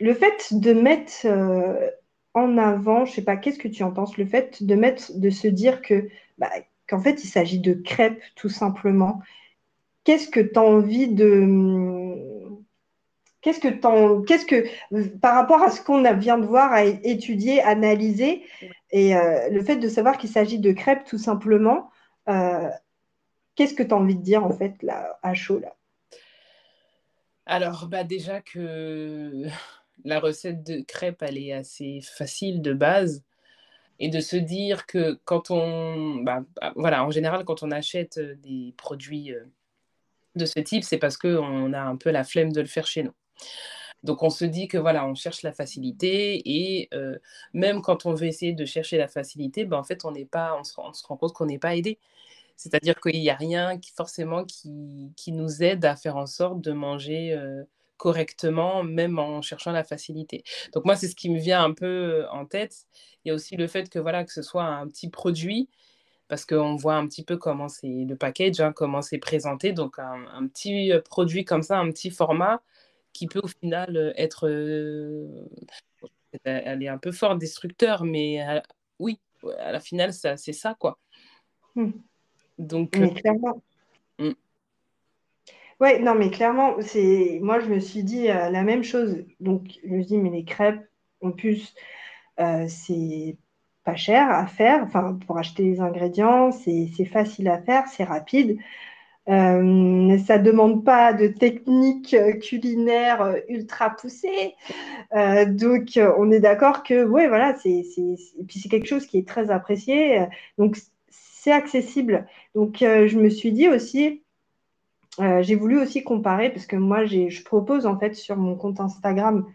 le fait de mettre euh, en avant, je ne sais pas, qu'est-ce que tu en penses Le fait de mettre, de se dire que bah, qu'en fait, il s'agit de crêpes, tout simplement. Qu'est-ce que tu as envie de Qu'est-ce que, qu'est-ce que, par rapport à ce qu'on vient de voir, à étudier, analyser, et euh, le fait de savoir qu'il s'agit de crêpes tout simplement, Qu'est-ce que tu as envie de dire en fait là, à chaud là? Alors bah déjà que *laughs* la recette de crêpes elle est assez facile de base et de se dire que quand on bah, voilà en général quand on achète euh, des produits euh, de ce type c'est parce qu'on a un peu la flemme de le faire chez nous. Donc on se dit que voilà, on cherche la facilité et euh, même quand on veut essayer de chercher la facilité, ben, en fait on n'est pas, on se, on se rend compte qu'on n'est pas aidé. C'est-à-dire qu'il n'y a rien qui, forcément qui, qui, nous aide à faire en sorte de manger euh, correctement, même en cherchant la facilité. Donc moi, c'est ce qui me vient un peu euh, en tête. Il y a aussi le fait que, voilà, que ce soit un petit produit, parce qu'on voit un petit peu comment c'est le package, hein, comment c'est présenté. Donc un, petit euh, produit comme ça, un petit format qui peut au final être... elle est un peu fort destructeur, mais oui, à la finale, c'est ça, quoi. Mmh. Donc, mais euh, clairement. Mm. Ouais, non, mais clairement, c'est moi, je me suis dit euh, la même chose. Donc, je me suis dit, mais les crêpes, en plus, euh, c'est pas cher à faire. Enfin, pour acheter les ingrédients, c'est facile à faire, c'est rapide. Euh, ça demande pas de technique culinaire ultra poussée. donc, on est d'accord que, ouais, voilà, c'est, puis c'est quelque chose qui est très apprécié. Donc, c'est accessible. Donc, euh, je me suis dit aussi, euh, j'ai voulu aussi comparer parce que moi, je propose en fait sur mon compte Instagram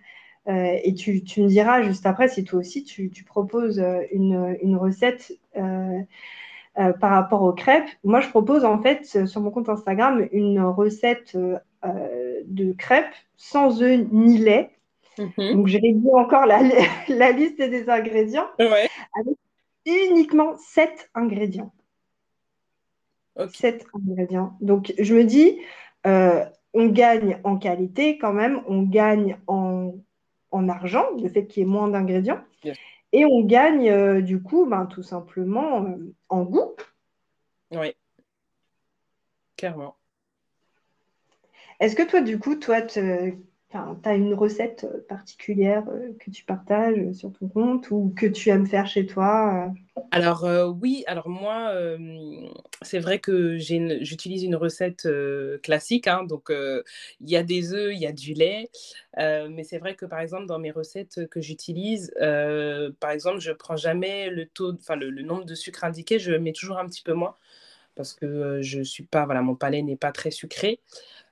euh, et tu, me diras juste après si toi aussi tu, proposes une, recette par rapport aux crêpes. Moi, je propose en fait sur mon compte Instagram une recette de crêpes sans œufs ni lait. Mhm. Donc, j'ai réduit encore *laughs* la, liste des ingrédients avec uniquement 7 ingrédients. 7 ingrédients. Donc, je me dis, on gagne en qualité quand même, on gagne en, argent, le fait qu'il y ait moins d'ingrédients. Et on gagne euh, du coup, ben, tout simplement, euh, en goût. Oui, clairement. Est-ce que toi, du coup, toi, tu as une recette euh, particulière euh, que tu partages sur ton compte ou que tu aimes faire chez toi euh? Alors oui, alors moi, c'est vrai que j'utilise une recette classique. Hein, donc il y a des œufs, il y a du lait. mais c'est vrai que par exemple, dans mes recettes que j'utilise, par exemple, je prends jamais le taux, enfin le nombre de sucre indiqué, je mets toujours un petit peu moins parce que je suis pas, voilà, mon palais n'est pas très sucré.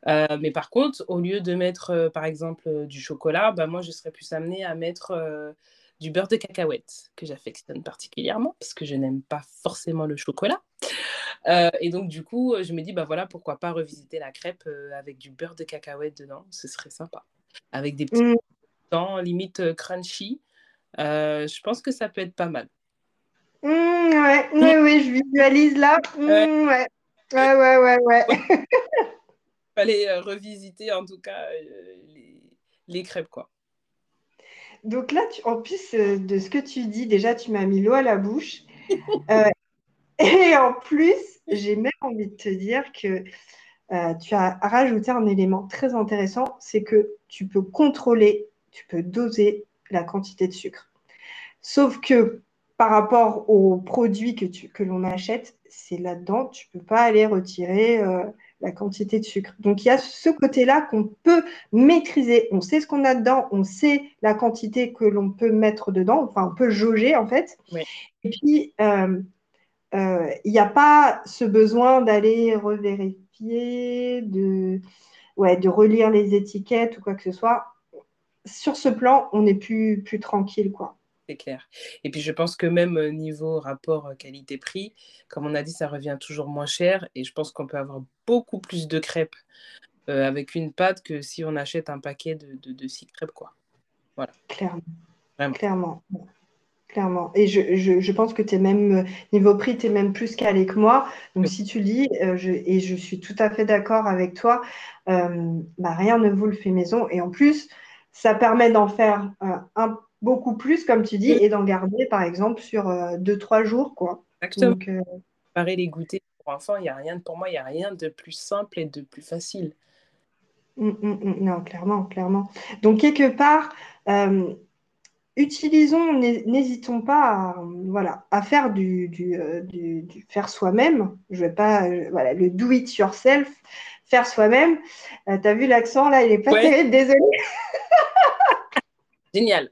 Mais par contre, au lieu de mettre, par exemple, du chocolat, bah, moi, je serais plus amenée à mettre du beurre de cacahuète, que j'affectionne particulièrement, parce que je n'aime pas forcément le chocolat. et donc, du coup, je me dis, bah voilà, pourquoi pas revisiter la crêpe avec du beurre de cacahuète dedans, ce serait sympa. Avec des petits mmh. temps, limite crunchy. je pense que ça peut être pas mal. Mmh, ouais, oui, oui, je visualise là. Mmh, ouais. ouais, ouais, ouais, ouais. *laughs* Fallait euh, revisiter en tout cas euh, les, crêpes, quoi. Donc là, tu, en plus euh, de ce que tu dis, déjà, tu m'as mis l'eau à la bouche. *laughs* et en plus, j'ai même envie de te dire que tu as rajouté un élément très intéressant, c'est que tu peux contrôler, tu peux doser la quantité de sucre. Sauf que par rapport aux produits que, que l'on achète, c'est là-dedans, tu ne peux pas aller retirer euh, la quantité de sucre. Donc il y a ce côté-là qu'on peut maîtriser. On sait ce qu'on a dedans, on sait la quantité que l'on peut mettre dedans, enfin on peut jauger en fait. Et puis euh, euh, il n'y a pas ce besoin d'aller revérifier, de, ouais, de relire les étiquettes ou quoi que ce soit. Sur ce plan, on est plus, plus tranquille, quoi c'est clair. Et puis je pense que même niveau rapport qualité-prix, comme on a dit, ça revient toujours moins cher. Et je pense qu'on peut avoir beaucoup plus de crêpes avec une pâte que si on achète un paquet de, de, six crêpes. Quoi. Voilà. Clairement. Clairement. Clairement. Et je, je, je pense que tu es même, niveau prix, tu es même plus calé que moi. Donc, si tu je, et je suis tout à fait d'accord avec toi, bah, rien ne vaut le fait maison. Et en plus, ça permet d'en faire un beaucoup plus, comme tu dis, et d'en garder, par exemple, sur euh, deux, trois jours. Quoi. Exactement. Donc, euh, les goûters pour enfants, il y a rien, pour moi, il n'y a rien de plus simple et de plus facile. Hum, hum. non, clairement, clairement. Donc, quelque part, euh, utilisons, n'hésitons pas à, voilà, à faire du, du, du, faire soi-même. Je vais pas, voilà, le do it yourself, faire soi-même. tu as vu l'accent là, il est pas terrible, désolé. Génial.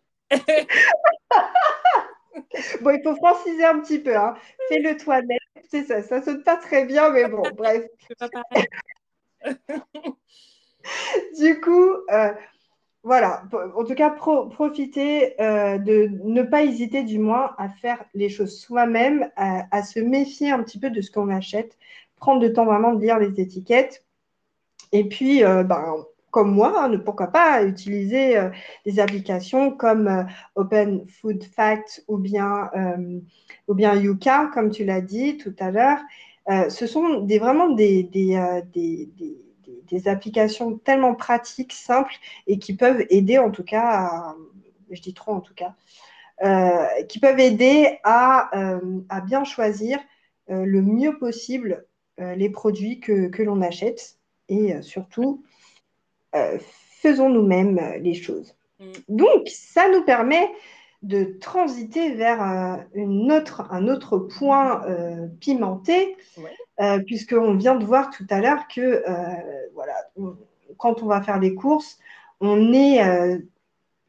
Bon, il faut franciser un petit peu. Hein. Fais-le toi-même. C'est ça, ça sonne pas très bien, mais bon, *laughs* bref. *laughs* du coup, euh, voilà. En tout cas, profitez euh, de ne pas hésiter, du moins, à faire les choses soi-même, à, se méfier un petit peu de ce qu'on achète, prendre le temps vraiment de lire les étiquettes. Et puis, euh, ben, comme moi, hein, pourquoi pas utiliser euh, des applications comme euh, Open Food Fact ou bien, euh, ou bien Yuka, comme tu l'as dit tout à l'heure. ce sont des, vraiment des, des, des, applications tellement pratiques, simples et qui peuvent aider en tout cas, je dis trop en tout cas, qui peuvent aider à, à bien choisir le mieux possible les produits que, que l'on achète et surtout euh, faisons nous-mêmes euh, les choses. Mm. Donc, ça nous permet de transiter vers euh, une autre, un autre point pimenté, puisqu'on vient de voir tout à l'heure que voilà, quand on va faire les courses, on est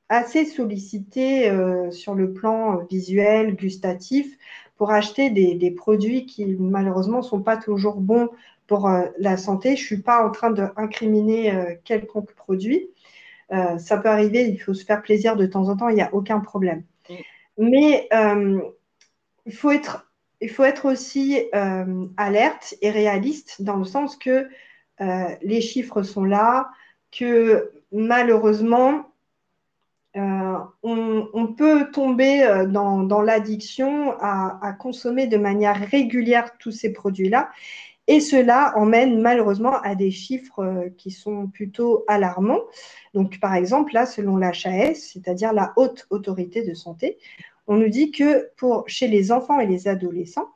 assez sollicité sur le plan visuel, gustatif, pour acheter des, des produits qui malheureusement ne sont pas toujours bons pour euh, la santé. Je ne suis pas en train d'incriminer euh, quelconque produit. Euh, ça peut arriver, il faut se faire plaisir de temps en temps, il n'y a aucun problème. Mm. Mais il faut être il faut être aussi euh, alerte et réaliste dans le sens que les chiffres sont là, que malheureusement, on, peut tomber dans, l'addiction à, consommer de manière régulière tous ces produits-là. Et cela emmène malheureusement à des chiffres qui sont plutôt alarmants. Donc, par exemple, là, selon l'HAS, c'est-à-dire la haute autorité de santé, on nous dit que pour, chez les enfants et les adolescents,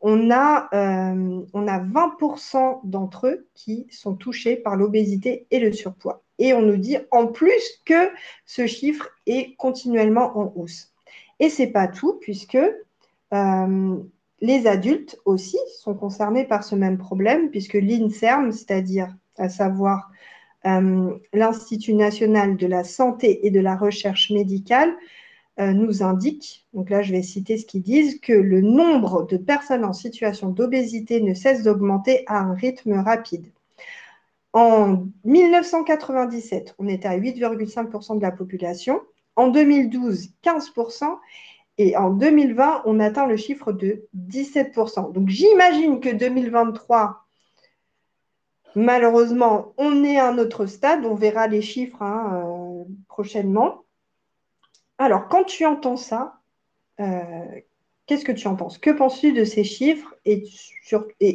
on a, euh, on a 20% d'entre eux qui sont touchés par l'obésité et le surpoids. Et on nous dit en plus que ce chiffre est continuellement en hausse. Et ce n'est pas tout, puisque euh, les adultes aussi sont concernés par ce même problème, puisque l'INSERM, c'est-à-dire à savoir euh, l'Institut national de la santé et de la recherche médicale, euh, nous indique, donc là je vais citer ce qu'ils disent, que le nombre de personnes en situation d'obésité ne cesse d'augmenter à un rythme rapide. En 1997, on était à 8,5% de la population. En 2012, 15%. Et en 2020, on atteint le chiffre de 17%. Donc j'imagine que 2023, malheureusement, on est à un autre stade. On verra les chiffres hein, euh, prochainement. Alors, quand tu entends ça, euh, qu'est-ce que tu en penses? Que penses-tu de ces chiffres? Et,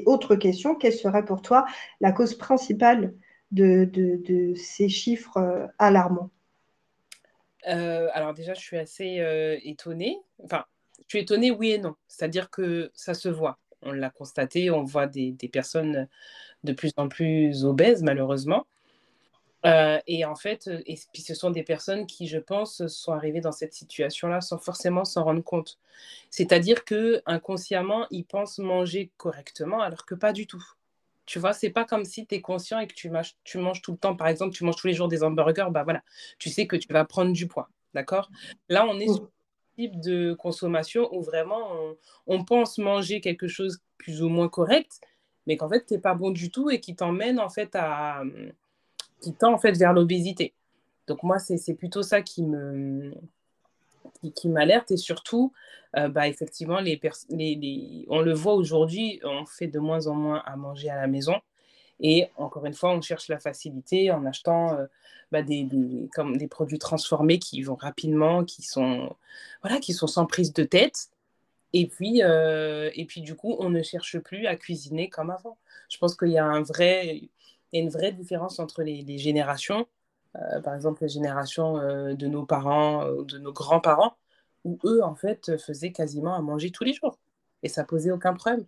autre question, quelle serait pour toi la cause principale de, ces chiffres euh, alarmants? Euh, Alors déjà, je suis assez étonnée. Enfin, je suis étonnée, oui et non. C'est-à-dire que ça se voit. On l'a constaté, on voit des, personnes de plus en plus obèses, malheureusement. Euh, et en fait, euh, et puis ce sont des personnes qui, je pense, sont arrivées dans cette situation-là sans forcément s'en rendre compte. C'est-à-dire que inconsciemment, ils pensent manger correctement, alors que pas du tout. Tu vois, c'est pas comme si tu es conscient et que tu manges, tu manges tout le temps. Par exemple, tu manges tous les jours des hamburgers, bah voilà, tu sais que tu vas prendre du poids. D'accord? Là, on est sur un type de consommation où vraiment on, on pense manger quelque chose plus ou moins correct, mais qu'en fait, tu n'es pas bon du tout et qui t'emmène en fait à qui tend en fait vers l'obésité. Donc moi, c'est plutôt ça qui me qui, m'alerte et surtout, euh, bah, effectivement, les, les, on le voit aujourd'hui, on fait de moins en moins à manger à la maison. Et encore une fois, on cherche la facilité en achetant euh, bah, des, comme des produits transformés qui vont rapidement, qui sont, voilà, qui sont sans prise de tête. Et puis, euh, et puis, du coup, on ne cherche plus à cuisiner comme avant. Je pense qu'il y a un vrai, une vraie différence entre les, générations. Euh, par exemple, les générations euh, de nos parents ou de nos grands-parents, où eux, en fait, faisaient quasiment à manger tous les jours. Et ça posait aucun problème.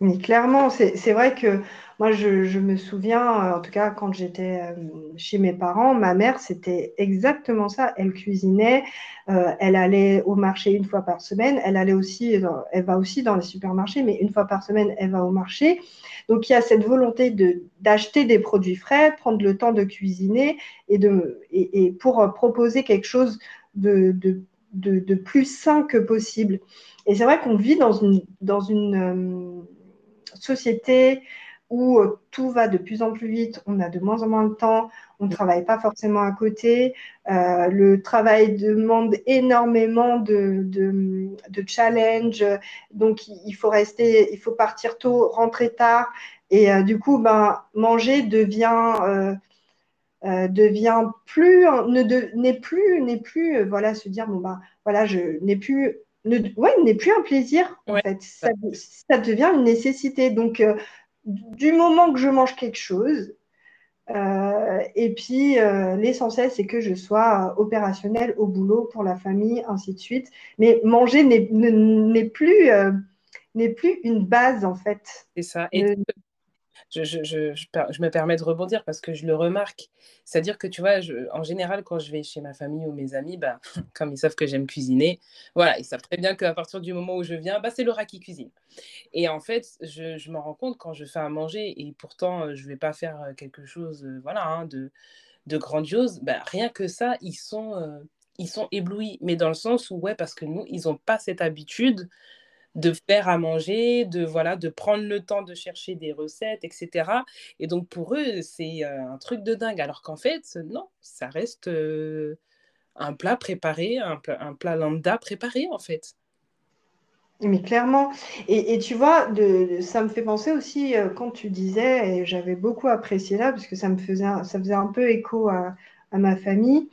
Mais clairement, c'est vrai que moi, je, me souviens, euh, en tout cas, quand j'étais euh, chez mes parents, ma mère, c'était exactement ça. Elle cuisinait, euh, elle allait au marché une fois par semaine, elle allait aussi, elle va aussi dans les supermarchés, mais une fois par semaine, elle va au marché. Donc, il y a cette volonté d'acheter des produits frais, prendre le temps de cuisiner et, de, et, pour proposer quelque chose de, de, de, plus sain que possible. Et c'est vrai qu'on vit dans une, dans une société où euh, tout va de plus en plus vite, on a de moins en moins de temps, on ne travaille pas forcément à côté. Euh, le travail demande énormément de, de, de challenge, donc il faut rester, il faut partir tôt, rentrer tard, et euh, du coup, ben, manger devient devient plus n'est plus n'est plus voilà se dire bon ben voilà je n'ai plus ne, ouais, n'est plus un plaisir, en fait. Ça, ça, devient une nécessité. Donc, euh, du moment que je mange quelque chose, euh, et puis euh, l'essentiel, c'est que je sois opérationnel au boulot, pour la famille, ainsi de suite. Mais manger n'est plus, n'est plus une base, en fait. C'est ça. Et je, me permets de rebondir parce que je le remarque. C'est-à-dire que, tu vois, en général, quand je vais chez ma famille ou mes amis, bah, *laughs* comme ils savent que j'aime cuisiner, voilà, ils savent très bien qu'à partir du moment où je viens, bah, c'est Laura qui cuisine. Et en fait, je, je me rends compte quand je fais à manger, et pourtant, euh, je ne vais pas faire euh, quelque chose euh, voilà, hein, de, de grandiose, bah, rien que ça, ils sont, ils sont éblouis. Mais dans le sens où, ouais, parce que nous, ils n'ont pas cette habitude de faire à manger, de voilà, de prendre le temps de chercher des recettes, etc. Et donc pour eux, c'est euh, un truc de dingue. Alors qu'en fait, non, ça reste euh, un plat préparé, un plat, lambda préparé en fait. Mais clairement, et, tu vois, de, ça me fait penser aussi quand tu disais, et j'avais beaucoup apprécié là, parce que ça me faisait, ça faisait un peu écho à ma famille,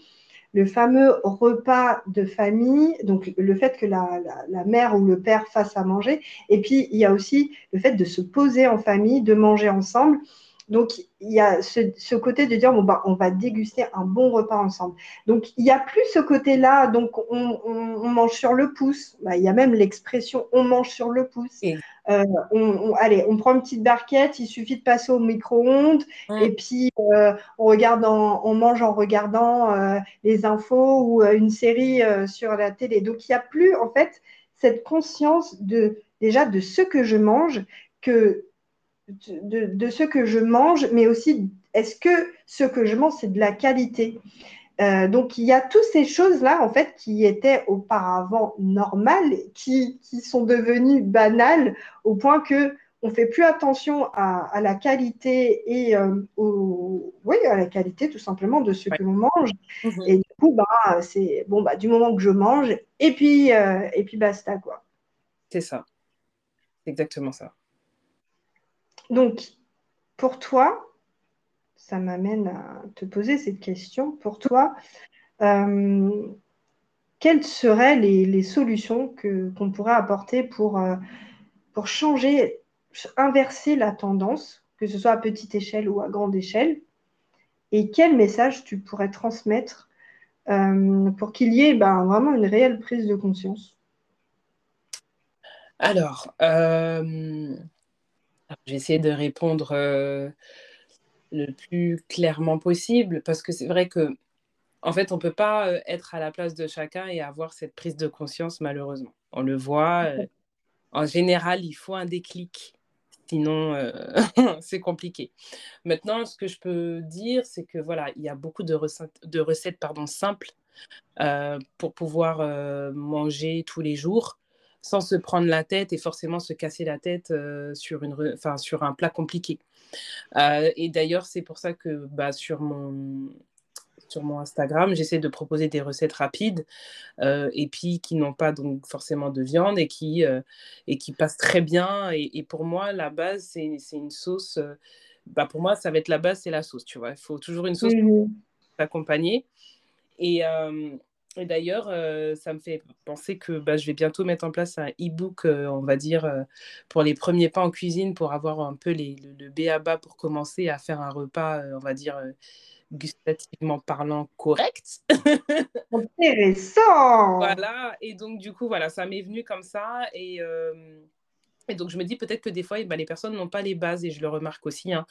le fameux repas de famille, donc le fait que la, mère ou le père fasse à manger, et puis il y a aussi le fait de se poser en famille, de manger ensemble. Donc, il y a ce, côté de dire, bon, bah, on va déguster un bon repas ensemble. Donc, il n'y a plus ce côté-là, donc on, mange sur le pouce. Bah, il y a même l'expression on mange sur le pouce. Euh, on, allez, on prend une petite barquette, il suffit de passer au micro-ondes, et puis euh, on, regarde on mange en regardant euh, les infos ou une série sur la télé. Donc, il n'y a plus, en fait, cette conscience de déjà de ce que je mange, que de, ce que je mange, mais aussi est-ce que ce que je mange, c'est de la qualité? Euh, donc il y a toutes ces choses-là, en fait, qui étaient auparavant normales, qui, sont devenues banales au point que on fait plus attention à, la qualité et euh, oui, à la qualité tout simplement de ce que l'on mange. Mhm. Et du coup, bah, c'est bon, bah, du moment que je mange, et puis, euh, et puis basta, quoi. C'est ça. Exactement ça. Donc, pour toi, ça m'amène à te poser cette question. Pour toi, euh, quelles seraient les, solutions qu'on pourrait apporter pour, euh, pour changer, inverser la tendance, que ce soit à petite échelle ou à grande échelle? Et quel message tu pourrais transmettre euh, pour qu'il y ait ben, vraiment une réelle prise de conscience? Alors, j'ai essayé de répondre euh, le plus clairement possible parce que c'est vrai que en fait, on ne peut pas euh, être à la place de chacun et avoir cette prise de conscience, malheureusement. On le voit. Euh, en général, il faut un déclic. Sinon, *laughs* c'est compliqué. Maintenant, ce que je peux dire, c'est que voilà, il y a beaucoup de recettes, de recettes pardon, simples pour pouvoir manger tous les jours sans se prendre la tête et forcément se casser la tête euh, sur, une enfin, sur un plat compliqué. Euh, et d'ailleurs, c'est pour ça que bah, sur, mon, sur mon Instagram, j'essaie de proposer des recettes rapides euh, et puis qui n'ont pas donc forcément de viande et qui, et qui passent très bien. Et, pour moi, la base, c'est une sauce. bah, pour moi, ça va être la base, c'est la sauce, tu vois. Il faut toujours une sauce pour accompagner. Et, et d'ailleurs, euh, ça me fait penser que bah, je vais bientôt mettre en place un e-book, euh, on va dire, euh, pour les premiers pas en cuisine, pour avoir un peu les, le, B.A.B.A. pour commencer à faire un repas, on va dire, gustativement parlant, correct. *laughs* Intéressant Voilà, et donc du coup, voilà, ça m'est venu comme ça. Et, et donc, je me dis peut-être que des fois, eh ben, les personnes n'ont pas les bases, et je le remarque aussi, hein,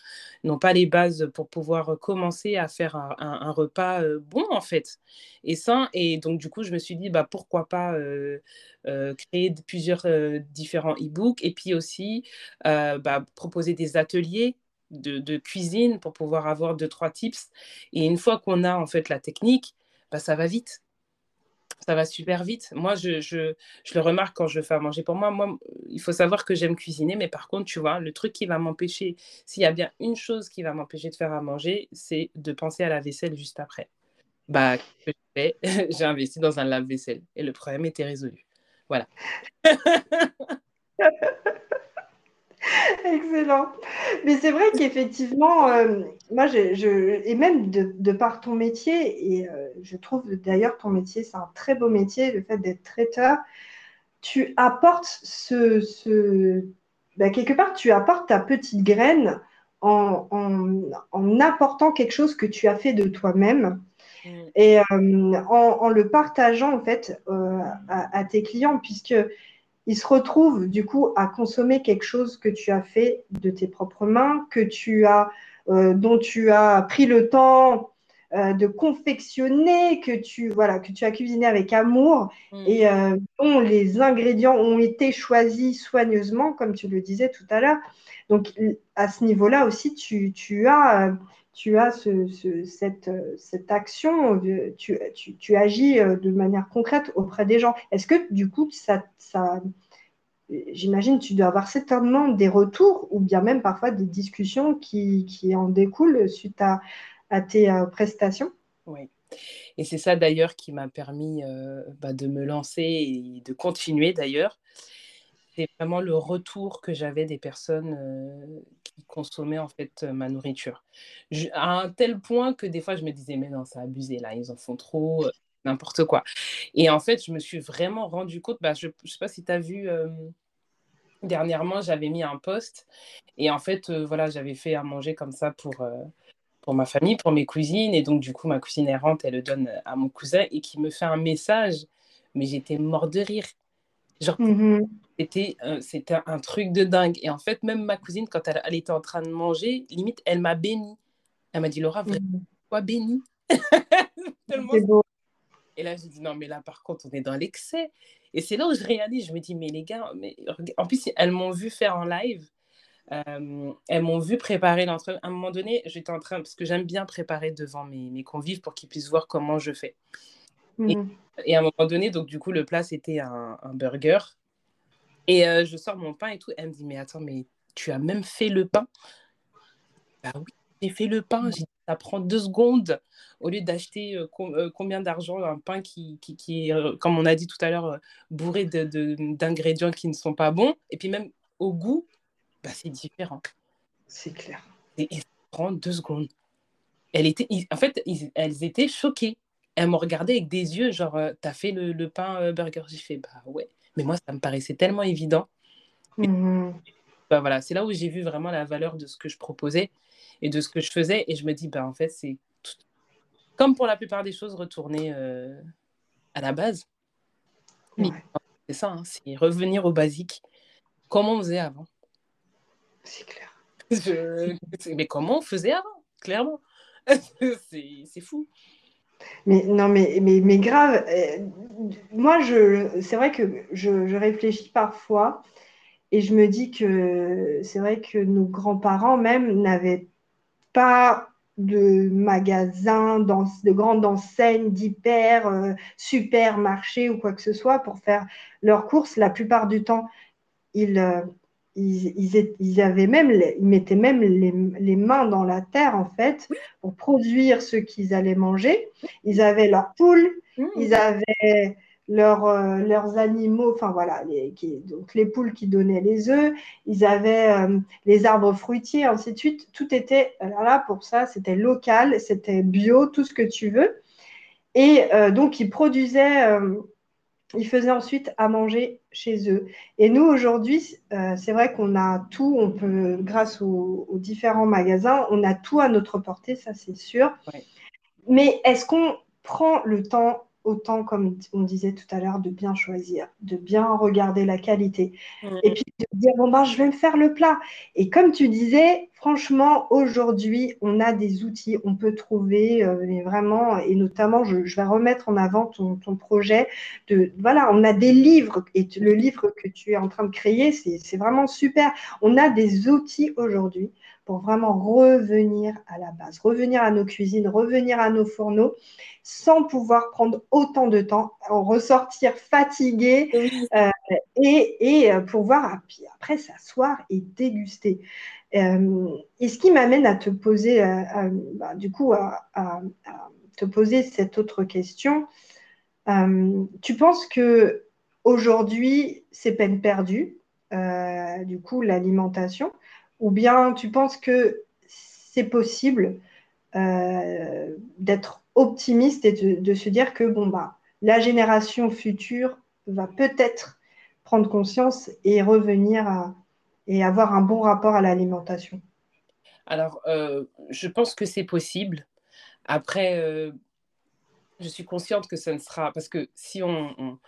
n'ont pas les bases pour pouvoir commencer à faire un, repas bon, en fait, et sain. Et donc, du coup, je me suis dit, bah, pourquoi pas créer plusieurs différents e-books, et puis aussi bah, proposer des ateliers de, cuisine pour pouvoir avoir deux, trois tips. Et une fois qu'on a, en fait, la technique, bah, ça va vite ça va super vite. Moi, je, je, je, le remarque quand je fais à manger. Pour moi, moi, il faut savoir que j'aime cuisiner, mais par contre, tu vois, le truc qui va m'empêcher, s'il y a bien une chose qui va m'empêcher de faire à manger, c'est de penser à la vaisselle juste après. Bah, *laughs* j'ai investi dans un lave-vaisselle et le problème était résolu. Voilà. *laughs* *laughs* Excellent. Mais c'est vrai qu'effectivement, euh, moi, je, et même de, par ton métier, et euh, je trouve d'ailleurs ton métier, c'est un très beau métier, le fait d'être traiteur, tu apportes ce, ce bah, quelque part, tu apportes ta petite graine en, en, apportant quelque chose que tu as fait de toi-même mm. et euh, en, le partageant en fait à, à, tes clients, puisque ils se retrouvent du coup à consommer quelque chose que tu as fait de tes propres mains, que tu as, euh, dont tu as pris le temps euh, de confectionner, que tu voilà, que tu as cuisiné avec amour mm. et euh, dont les ingrédients ont été choisis soigneusement, comme tu le disais tout à l'heure. Donc à ce niveau-là aussi, tu, tu as tu as cette, cette, action, tu, tu, agis euh, de manière concrète auprès des gens. Est-ce que du coup, ça, ça j'imagine, tu dois avoir certainement des retours ou bien même parfois des discussions qui, en découlent suite à, tes euh, prestations? Oui. Et c'est ça d'ailleurs qui m'a permis euh, bah, de me lancer et de continuer d'ailleurs. c'est vraiment le retour que j'avais des personnes euh, qui consommaient en fait ma nourriture. à un tel point que des fois je me disais mais non, c'est abusé là, ils en font trop, n'importe quoi. Et en fait, je me suis vraiment rendu compte, bah, je sais pas si tu as vu dernièrement, j'avais mis un post et en fait, voilà, j'avais fait à manger comme ça pour, pour ma famille, pour mes cousines. Et donc, du coup, ma cousine errante, elle le donne à mon cousin et qui me fait un message. Mais j'étais mort de rire. Genre, mmh c'était, c'était un truc de dingue. Et en fait, même ma cousine, quand elle, elle était en train de manger, limite, elle m'a béni. Elle m'a dit, Laura, vraiment, quoi béni *laughs* beau. Et là, j'ai dit, non, mais là, par contre, on est dans l'excès. Et c'est là où je réalise, je me dis, mais les gars, mais... en plus, elles m'ont vu faire en live. Euh, elles m'ont vu préparer l'entrée. À un moment donné, j'étais en train, parce que j'aime bien préparer devant mes, mes convives pour qu'ils puissent voir comment je fais. Mmh. Et, à un moment donné, donc du coup, le plat, c'était un, burger. Et euh, je sors mon pain et tout. Elle me dit, mais attends, mais tu as même fait le pain? Bah oui, j'ai fait le pain. J'ai ça prend deux secondes au lieu d'acheter euh, combien d'argent un pain qui, qui, qui est, comme on a dit tout à l'heure, bourré d'ingrédients de, qui ne sont pas bons. Et puis même au goût, bah, c'est différent. C'est clair. Et, ça prend deux secondes. Elle était, en fait, elles étaient choquées. Elles m'ont regardé avec des yeux, genre, euh, t'as fait le, le pain euh, burger? J'ai fait, bah ouais. Mais moi, ça me paraissait tellement évident. Mmh. Bah, voilà, c'est là où j'ai vu vraiment la valeur de ce que je proposais et de ce que je faisais. Et je me dis, bah, en fait, c'est comme pour la plupart des choses, retourner euh, à la base. C'est ça, hein, c'est revenir au basique. Comment on faisait avant? C'est clair. *laughs* Mais comment on faisait avant, clairement *laughs* C'est fou. Mais non, mais, mais, mais grave. Euh, moi, je, c'est vrai que je, réfléchis parfois et je me dis que c'est vrai que nos grands-parents même n'avaient pas de magasins, de grandes enseignes, d'hyper, euh, supermarchés ou quoi que ce soit pour faire leurs courses. La plupart du temps, ils, euh, ils, avaient même, ils mettaient même les, mains dans la terre en fait pour produire ce qu'ils allaient manger. Ils avaient leurs poules, mmh. ils avaient leurs, euh, leurs animaux, enfin voilà, les, donc les poules qui donnaient les œufs, ils avaient euh, les arbres fruitiers, ainsi de suite. Tout était là pour ça, c'était local, c'était bio, tout ce que tu veux. Et euh, donc ils produisaient ils faisaient ensuite à manger chez eux. Et nous, aujourd'hui, euh, c'est vrai qu'on a tout, on peut, grâce aux, différents magasins, on a tout à notre portée, ça c'est sûr. Mais est-ce qu'on prend le temps autant, comme on disait tout à l'heure, de bien choisir, de bien regarder la qualité. Et puis de dire, bon, ben, je vais me faire le plat. Et comme tu disais, franchement, aujourd'hui, on a des outils, on peut trouver, euh, mais vraiment, et notamment, je, vais remettre en avant ton, projet. De, voilà, on a des livres, et le livre que tu es en train de créer, c'est vraiment super. On a des outils aujourd'hui pour vraiment revenir à la base, revenir à nos cuisines, revenir à nos fourneaux, sans pouvoir prendre autant de temps, ressortir fatigué euh, et, et, euh, pouvoir après s'asseoir et déguster. Euh, et ce qui m'amène à te poser, bah, du coup, à, te poser cette autre question. tu penses que aujourd'hui, c'est peine perdue, du coup, l'alimentation? Ou bien tu penses que c'est possible euh, d'être optimiste et de, se dire que bon, bah, la génération future va peut-être prendre conscience et revenir et avoir un bon rapport à l'alimentation? Alors, euh, je pense que c'est possible. Après, euh, je suis consciente que ça ne sera... Parce que si on,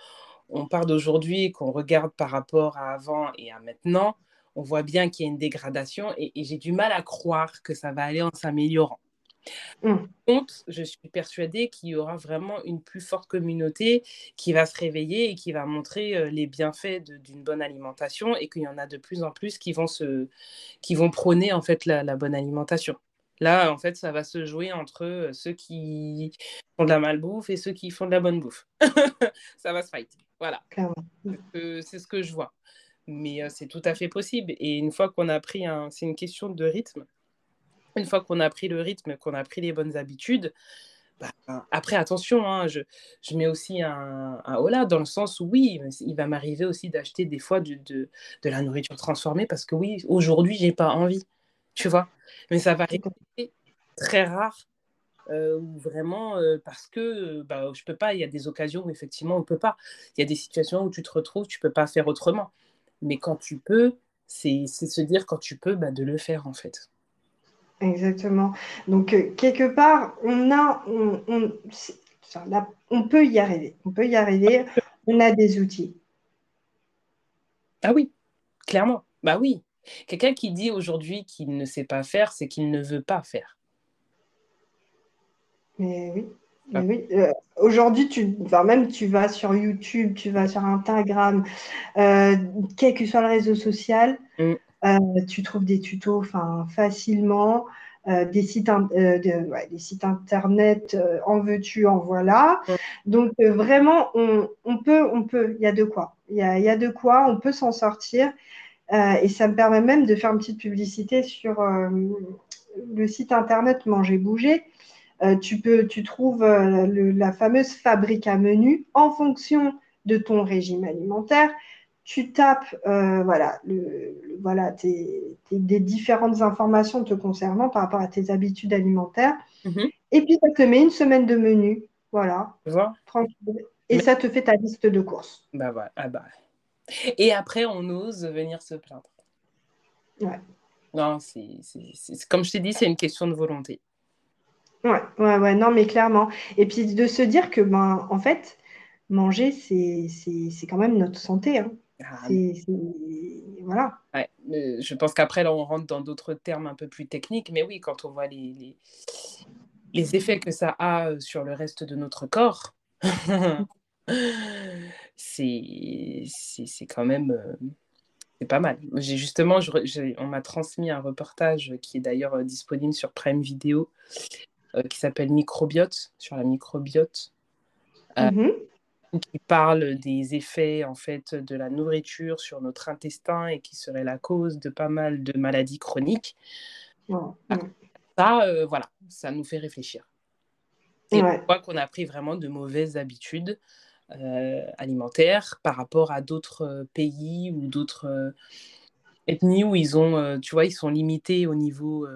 on part d'aujourd'hui, qu'on regarde par rapport à avant et à maintenant, on voit bien qu'il y a une dégradation et, j'ai du mal à croire que ça va aller en s'améliorant. Mmh. Contre, je suis persuadée qu'il y aura vraiment une plus forte communauté qui va se réveiller et qui va montrer euh, les bienfaits d'une bonne alimentation et qu'il y en a de plus en plus qui vont, se, qui vont prôner en fait la, bonne alimentation. Là, en fait, ça va se jouer entre euh, ceux qui font de la malbouffe et ceux qui font de la bonne bouffe. *laughs* ça va se fight. Voilà. C'est ce que je vois mais c'est tout à fait possible. Et une fois qu'on a pris un... C'est une question de rythme. Une fois qu'on a pris le rythme, qu'on a pris les bonnes habitudes, bah, après, attention, hein, je, je, mets aussi un, un hola dans le sens où oui, il va m'arriver aussi d'acheter des fois de, de, de, la nourriture transformée parce que oui, aujourd'hui, j'ai pas envie, tu vois? Mais ça va rester très rare euh, ou vraiment euh, parce que bah, je peux pas. Il y a des occasions où effectivement on peut pas. Il y a des situations où tu te retrouves, tu peux pas faire autrement. Mais quand tu peux, c'est se dire quand tu peux bah, de le faire en fait. Exactement. Donc, euh, quelque part, on a, on, on, on, peut y arriver. On peut y arriver. On a des outils. Ah oui, clairement. Bah oui. Quelqu'un qui dit aujourd'hui qu'il ne sait pas faire, c'est qu'il ne veut pas faire. Mais oui. Ah. oui. Euh, aujourd'hui, tu, enfin, même tu vas sur YouTube, tu vas sur Instagram, euh, quel que soit le réseau social, mm. Euh, tu trouves des tutos facilement. Des, sites des sites internet en veux-tu, en voilà. Donc vraiment, on, peut, on peut, il y a de quoi. Il y a, de quoi, on peut s'en sortir. et ça me permet même de faire une petite publicité sur le site internet Manger Bouger. Tu, peux, tu trouves la fameuse fabrique à menu en fonction de ton régime alimentaire tu tapes euh, voilà, le, voilà des différentes informations te concernant par rapport à tes habitudes alimentaires. Mhm. Et puis, ça te met une semaine de menu. Voilà. Tranquille. Et ça te fait ta liste de courses. Bah. Ah bah. Et après, on ose venir se plaindre. Ouais. Non, c'est comme je t'ai dit, c'est une question de volonté. Ouais, ouais, ouais, non, mais clairement. Et puis de se dire que, ben, en fait, manger, c'est quand même notre santé. Hein. Ah, voilà. je pense qu'après, là, on rentre dans d'autres termes un peu plus techniques, mais oui, quand on voit les, les, effets que ça a euh, sur le reste de notre corps, *laughs* c'est quand même euh, c'est pas mal. J'ai justement, on m'a transmis un reportage qui est d'ailleurs euh, disponible sur Prime Video, qui s'appelle Microbiote, sur la microbiote. Mmh qui parle des effets en fait de la nourriture sur notre intestin et qui serait la cause de pas mal de maladies chroniques. Ça, euh, voilà, ça nous fait réfléchir. Et on voit qu'on a pris vraiment de mauvaises habitudes euh, alimentaires par rapport à d'autres euh, pays ou d'autres ethnies où ils ont, tu vois, ils sont limités au niveau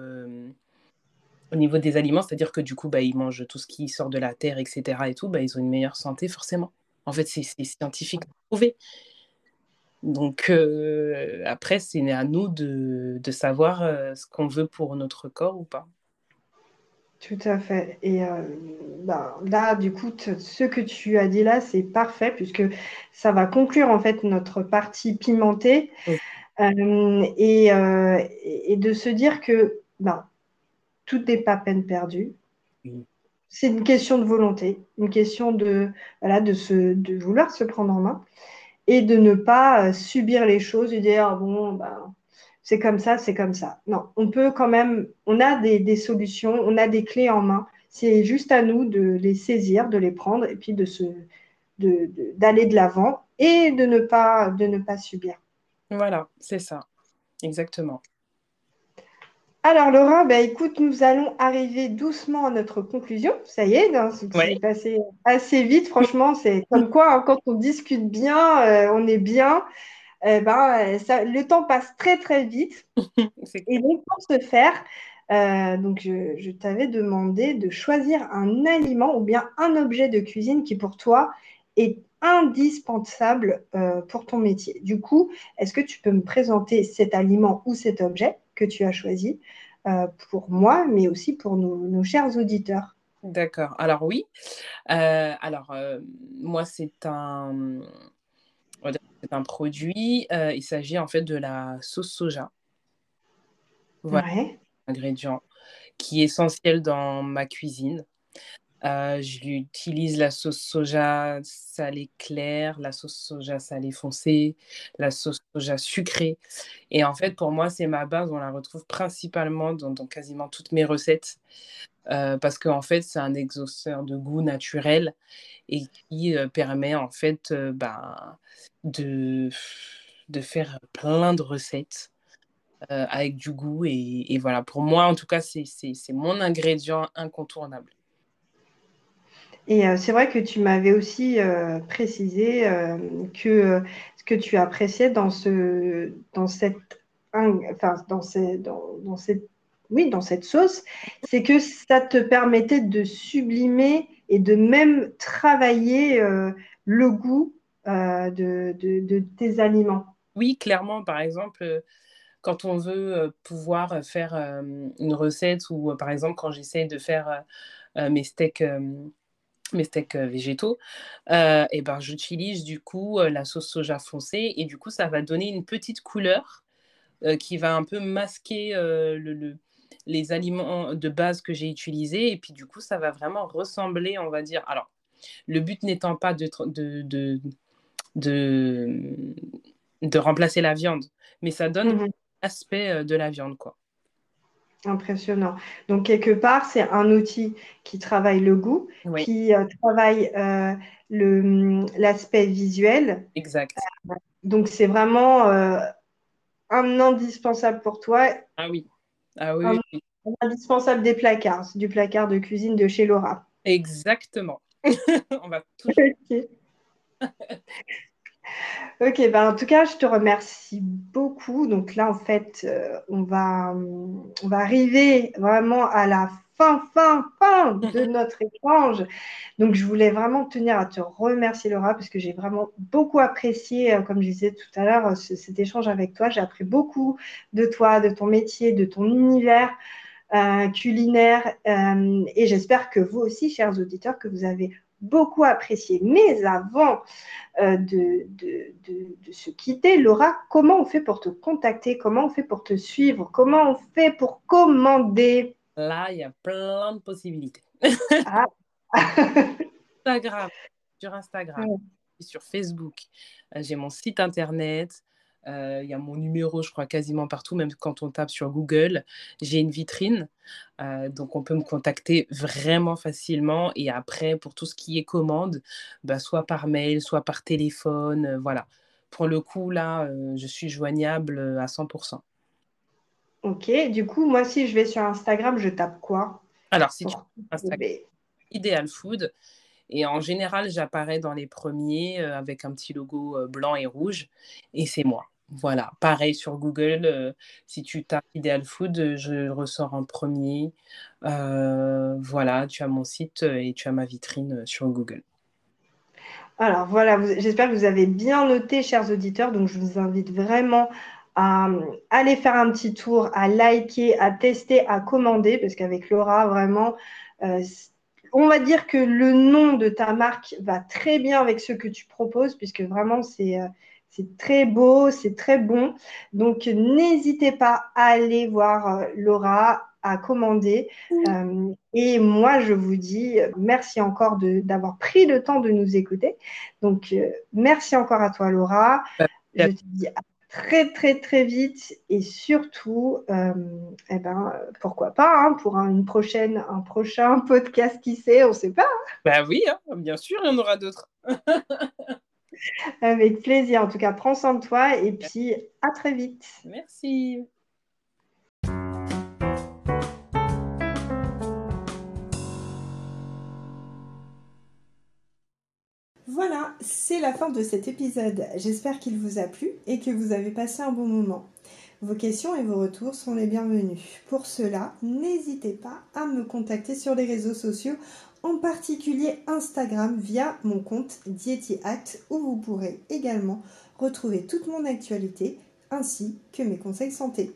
au niveau des aliments, c'est-à-dire que du coup, bah, ils mangent tout ce qui sort de la terre, etc. Et tout, bah, ils ont une meilleure santé forcément. En fait, c'est scientifique prouvé. Donc euh, après, c'est à nous de, savoir euh, ce qu'on veut pour notre corps ou pas. Tout à fait. Et euh, ben, là, du coup, ce que tu as dit là, c'est parfait puisque ça va conclure en fait notre partie pimentée et, et, de se dire que ben, tout n'est pas peine perdue c'est une question de volonté, une question de, voilà, de, se, de vouloir se prendre en main et de ne pas euh, subir les choses et dire ah bon, ben, c'est comme ça, c'est comme ça. Non, on peut quand même, on a des, solutions, on a des clés en main. C'est juste à nous de les saisir, de les prendre et puis de se, d'aller de, de l'avant et de ne pas, de ne pas subir. Voilà, c'est ça, exactement. Alors Laura, bah, écoute, nous allons arriver doucement à notre conclusion. Ça y est, hein, c'est passé assez vite. Franchement, c'est comme quoi hein, quand on discute bien, euh, on est bien. Eh ben, le temps passe très très vite. *laughs* Et donc pour ce faire, euh, donc je, t'avais demandé de choisir un aliment ou bien un objet de cuisine qui pour toi est indispensable euh, pour ton métier. Du coup, est-ce que tu peux me présenter cet aliment ou cet objet? Que tu as choisi euh, pour moi, mais aussi pour nos, chers auditeurs. D'accord. Alors oui. Euh, alors euh, moi, c'est un, un produit. il s'agit en fait de la sauce soja. Voilà. Ingrédient qui est essentiel dans ma cuisine. Euh, j'utilise la sauce soja salée claire, la sauce soja salée foncée, la sauce soja sucrée. Et en fait, pour moi, c'est ma base. On la retrouve principalement dans, quasiment toutes mes recettes. Euh, parce qu'en fait, c'est un exhausteur de goût naturel et qui euh, permet en fait ben, de, de faire plein de recettes. avec du goût et, et, voilà pour moi en tout cas c'est mon ingrédient incontournable Et c'est vrai que tu m'avais aussi précisé que ce que tu appréciais dans, ce, dans cette enfin, dans, dans, cette, oui, dans cette sauce, c'est que ça te permettait de sublimer et de même travailler euh, le goût euh, de, de, tes aliments. Oui, clairement, par exemple, euh, quand on veut pouvoir faire une recette ou par exemple quand j'essaie de faire mes steaks mes steaks végétaux, et eh ben, j'utilise du coup la sauce soja foncée et du coup ça va donner une petite couleur euh, qui va un peu masquer euh, le, les aliments de base que j'ai utilisés. Et puis, du coup, ça va vraiment ressembler, on va dire. Alors, le but n'étant pas de, de, de, de, de remplacer la viande, mais ça donne mmh l'aspect euh, de la viande, quoi. Impressionnant. Donc, quelque part, c'est un outil qui travaille le goût, qui travaille l'aspect visuel. Exact. donc, c'est vraiment un indispensable pour toi. Ah oui. Ah oui. Un, indispensable des placards, du placard de cuisine de chez Laura. Exactement. *laughs* *laughs* On va tout. *laughs* ok, ben en tout cas, je te remercie beaucoup. Donc là, en fait, euh, on, va, on va arriver vraiment à la fin, fin, fin de *laughs* notre échange. Donc, je voulais vraiment tenir à te remercier, Laura, parce que j'ai vraiment beaucoup apprécié, euh, comme je disais tout à l'heure, euh, cet échange avec toi. J'ai appris beaucoup de toi, de ton métier, de ton univers. Euh, culinaire et j'espère que vous aussi, chers auditeurs, que vous avez beaucoup apprécié. Mais avant de, de, de, se quitter, Laura, comment on fait pour te contacter? Comment on fait pour te suivre? Comment on fait pour commander? Là, il y a plein de possibilités. Ah. *laughs* Instagram, sur Instagram, sur Facebook. Euh, j'ai mon site internet. Euh, il y a mon numéro, je crois, quasiment partout, même quand on tape sur Google. J'ai une vitrine, euh, donc on peut me contacter vraiment facilement. Et après, pour tout ce qui est commande, bah, soit par mail, soit par téléphone, voilà. Pour le coup, là, je suis joignable à 100%. Ok, du coup, moi, si je vais sur Instagram, je tape quoi? Alors, si tu Instagram, Ideal Food. Et en général, j'apparais dans les premiers euh, avec un petit logo euh, blanc et rouge. Et c'est moi. Voilà. Pareil sur Google, euh, si tu tapes Ideal Food, je ressors en premier. voilà, tu as mon site et tu as ma vitrine sur Google. Alors voilà, j'espère que vous avez bien noté, chers auditeurs. Donc, je vous invite vraiment à aller faire un petit tour, à liker, à tester, à commander, parce qu'avec Laura, vraiment, euh, on va dire que le nom de ta marque va très bien avec ce que tu proposes, puisque vraiment, c'est... Euh, c'est très beau, c'est très bon. Donc, n'hésitez pas à aller voir euh, Laura, à commander. et moi, je vous dis merci encore d'avoir pris le temps de nous écouter. Donc, merci encore à toi, Laura. Je te dis à très très très vite et surtout, euh, eh ben, pourquoi pas hein, pour une prochaine, un prochain *laughs* podcast, qui sait, on ne sait pas. Ben oui, hein, bien sûr, il y en aura d'autres. *laughs* *laughs* Avec plaisir. En tout cas, prends soin de toi et puis à très vite. Merci. Voilà, c'est la fin de cet épisode. J'espère qu'il vous a plu et que vous avez passé un bon moment. Vos questions et vos retours sont les bienvenus. Pour cela, n'hésitez pas à me contacter sur les réseaux sociaux, en particulier Instagram via mon compte DietiAct où vous pourrez également retrouver toute mon actualité ainsi que mes conseils santé.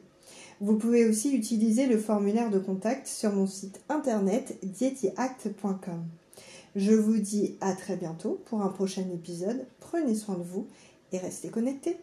Vous pouvez aussi utiliser le formulaire de contact sur mon site internet dietiact.com. Je vous dis à très bientôt pour un prochain épisode. Prenez soin de vous et restez connectés.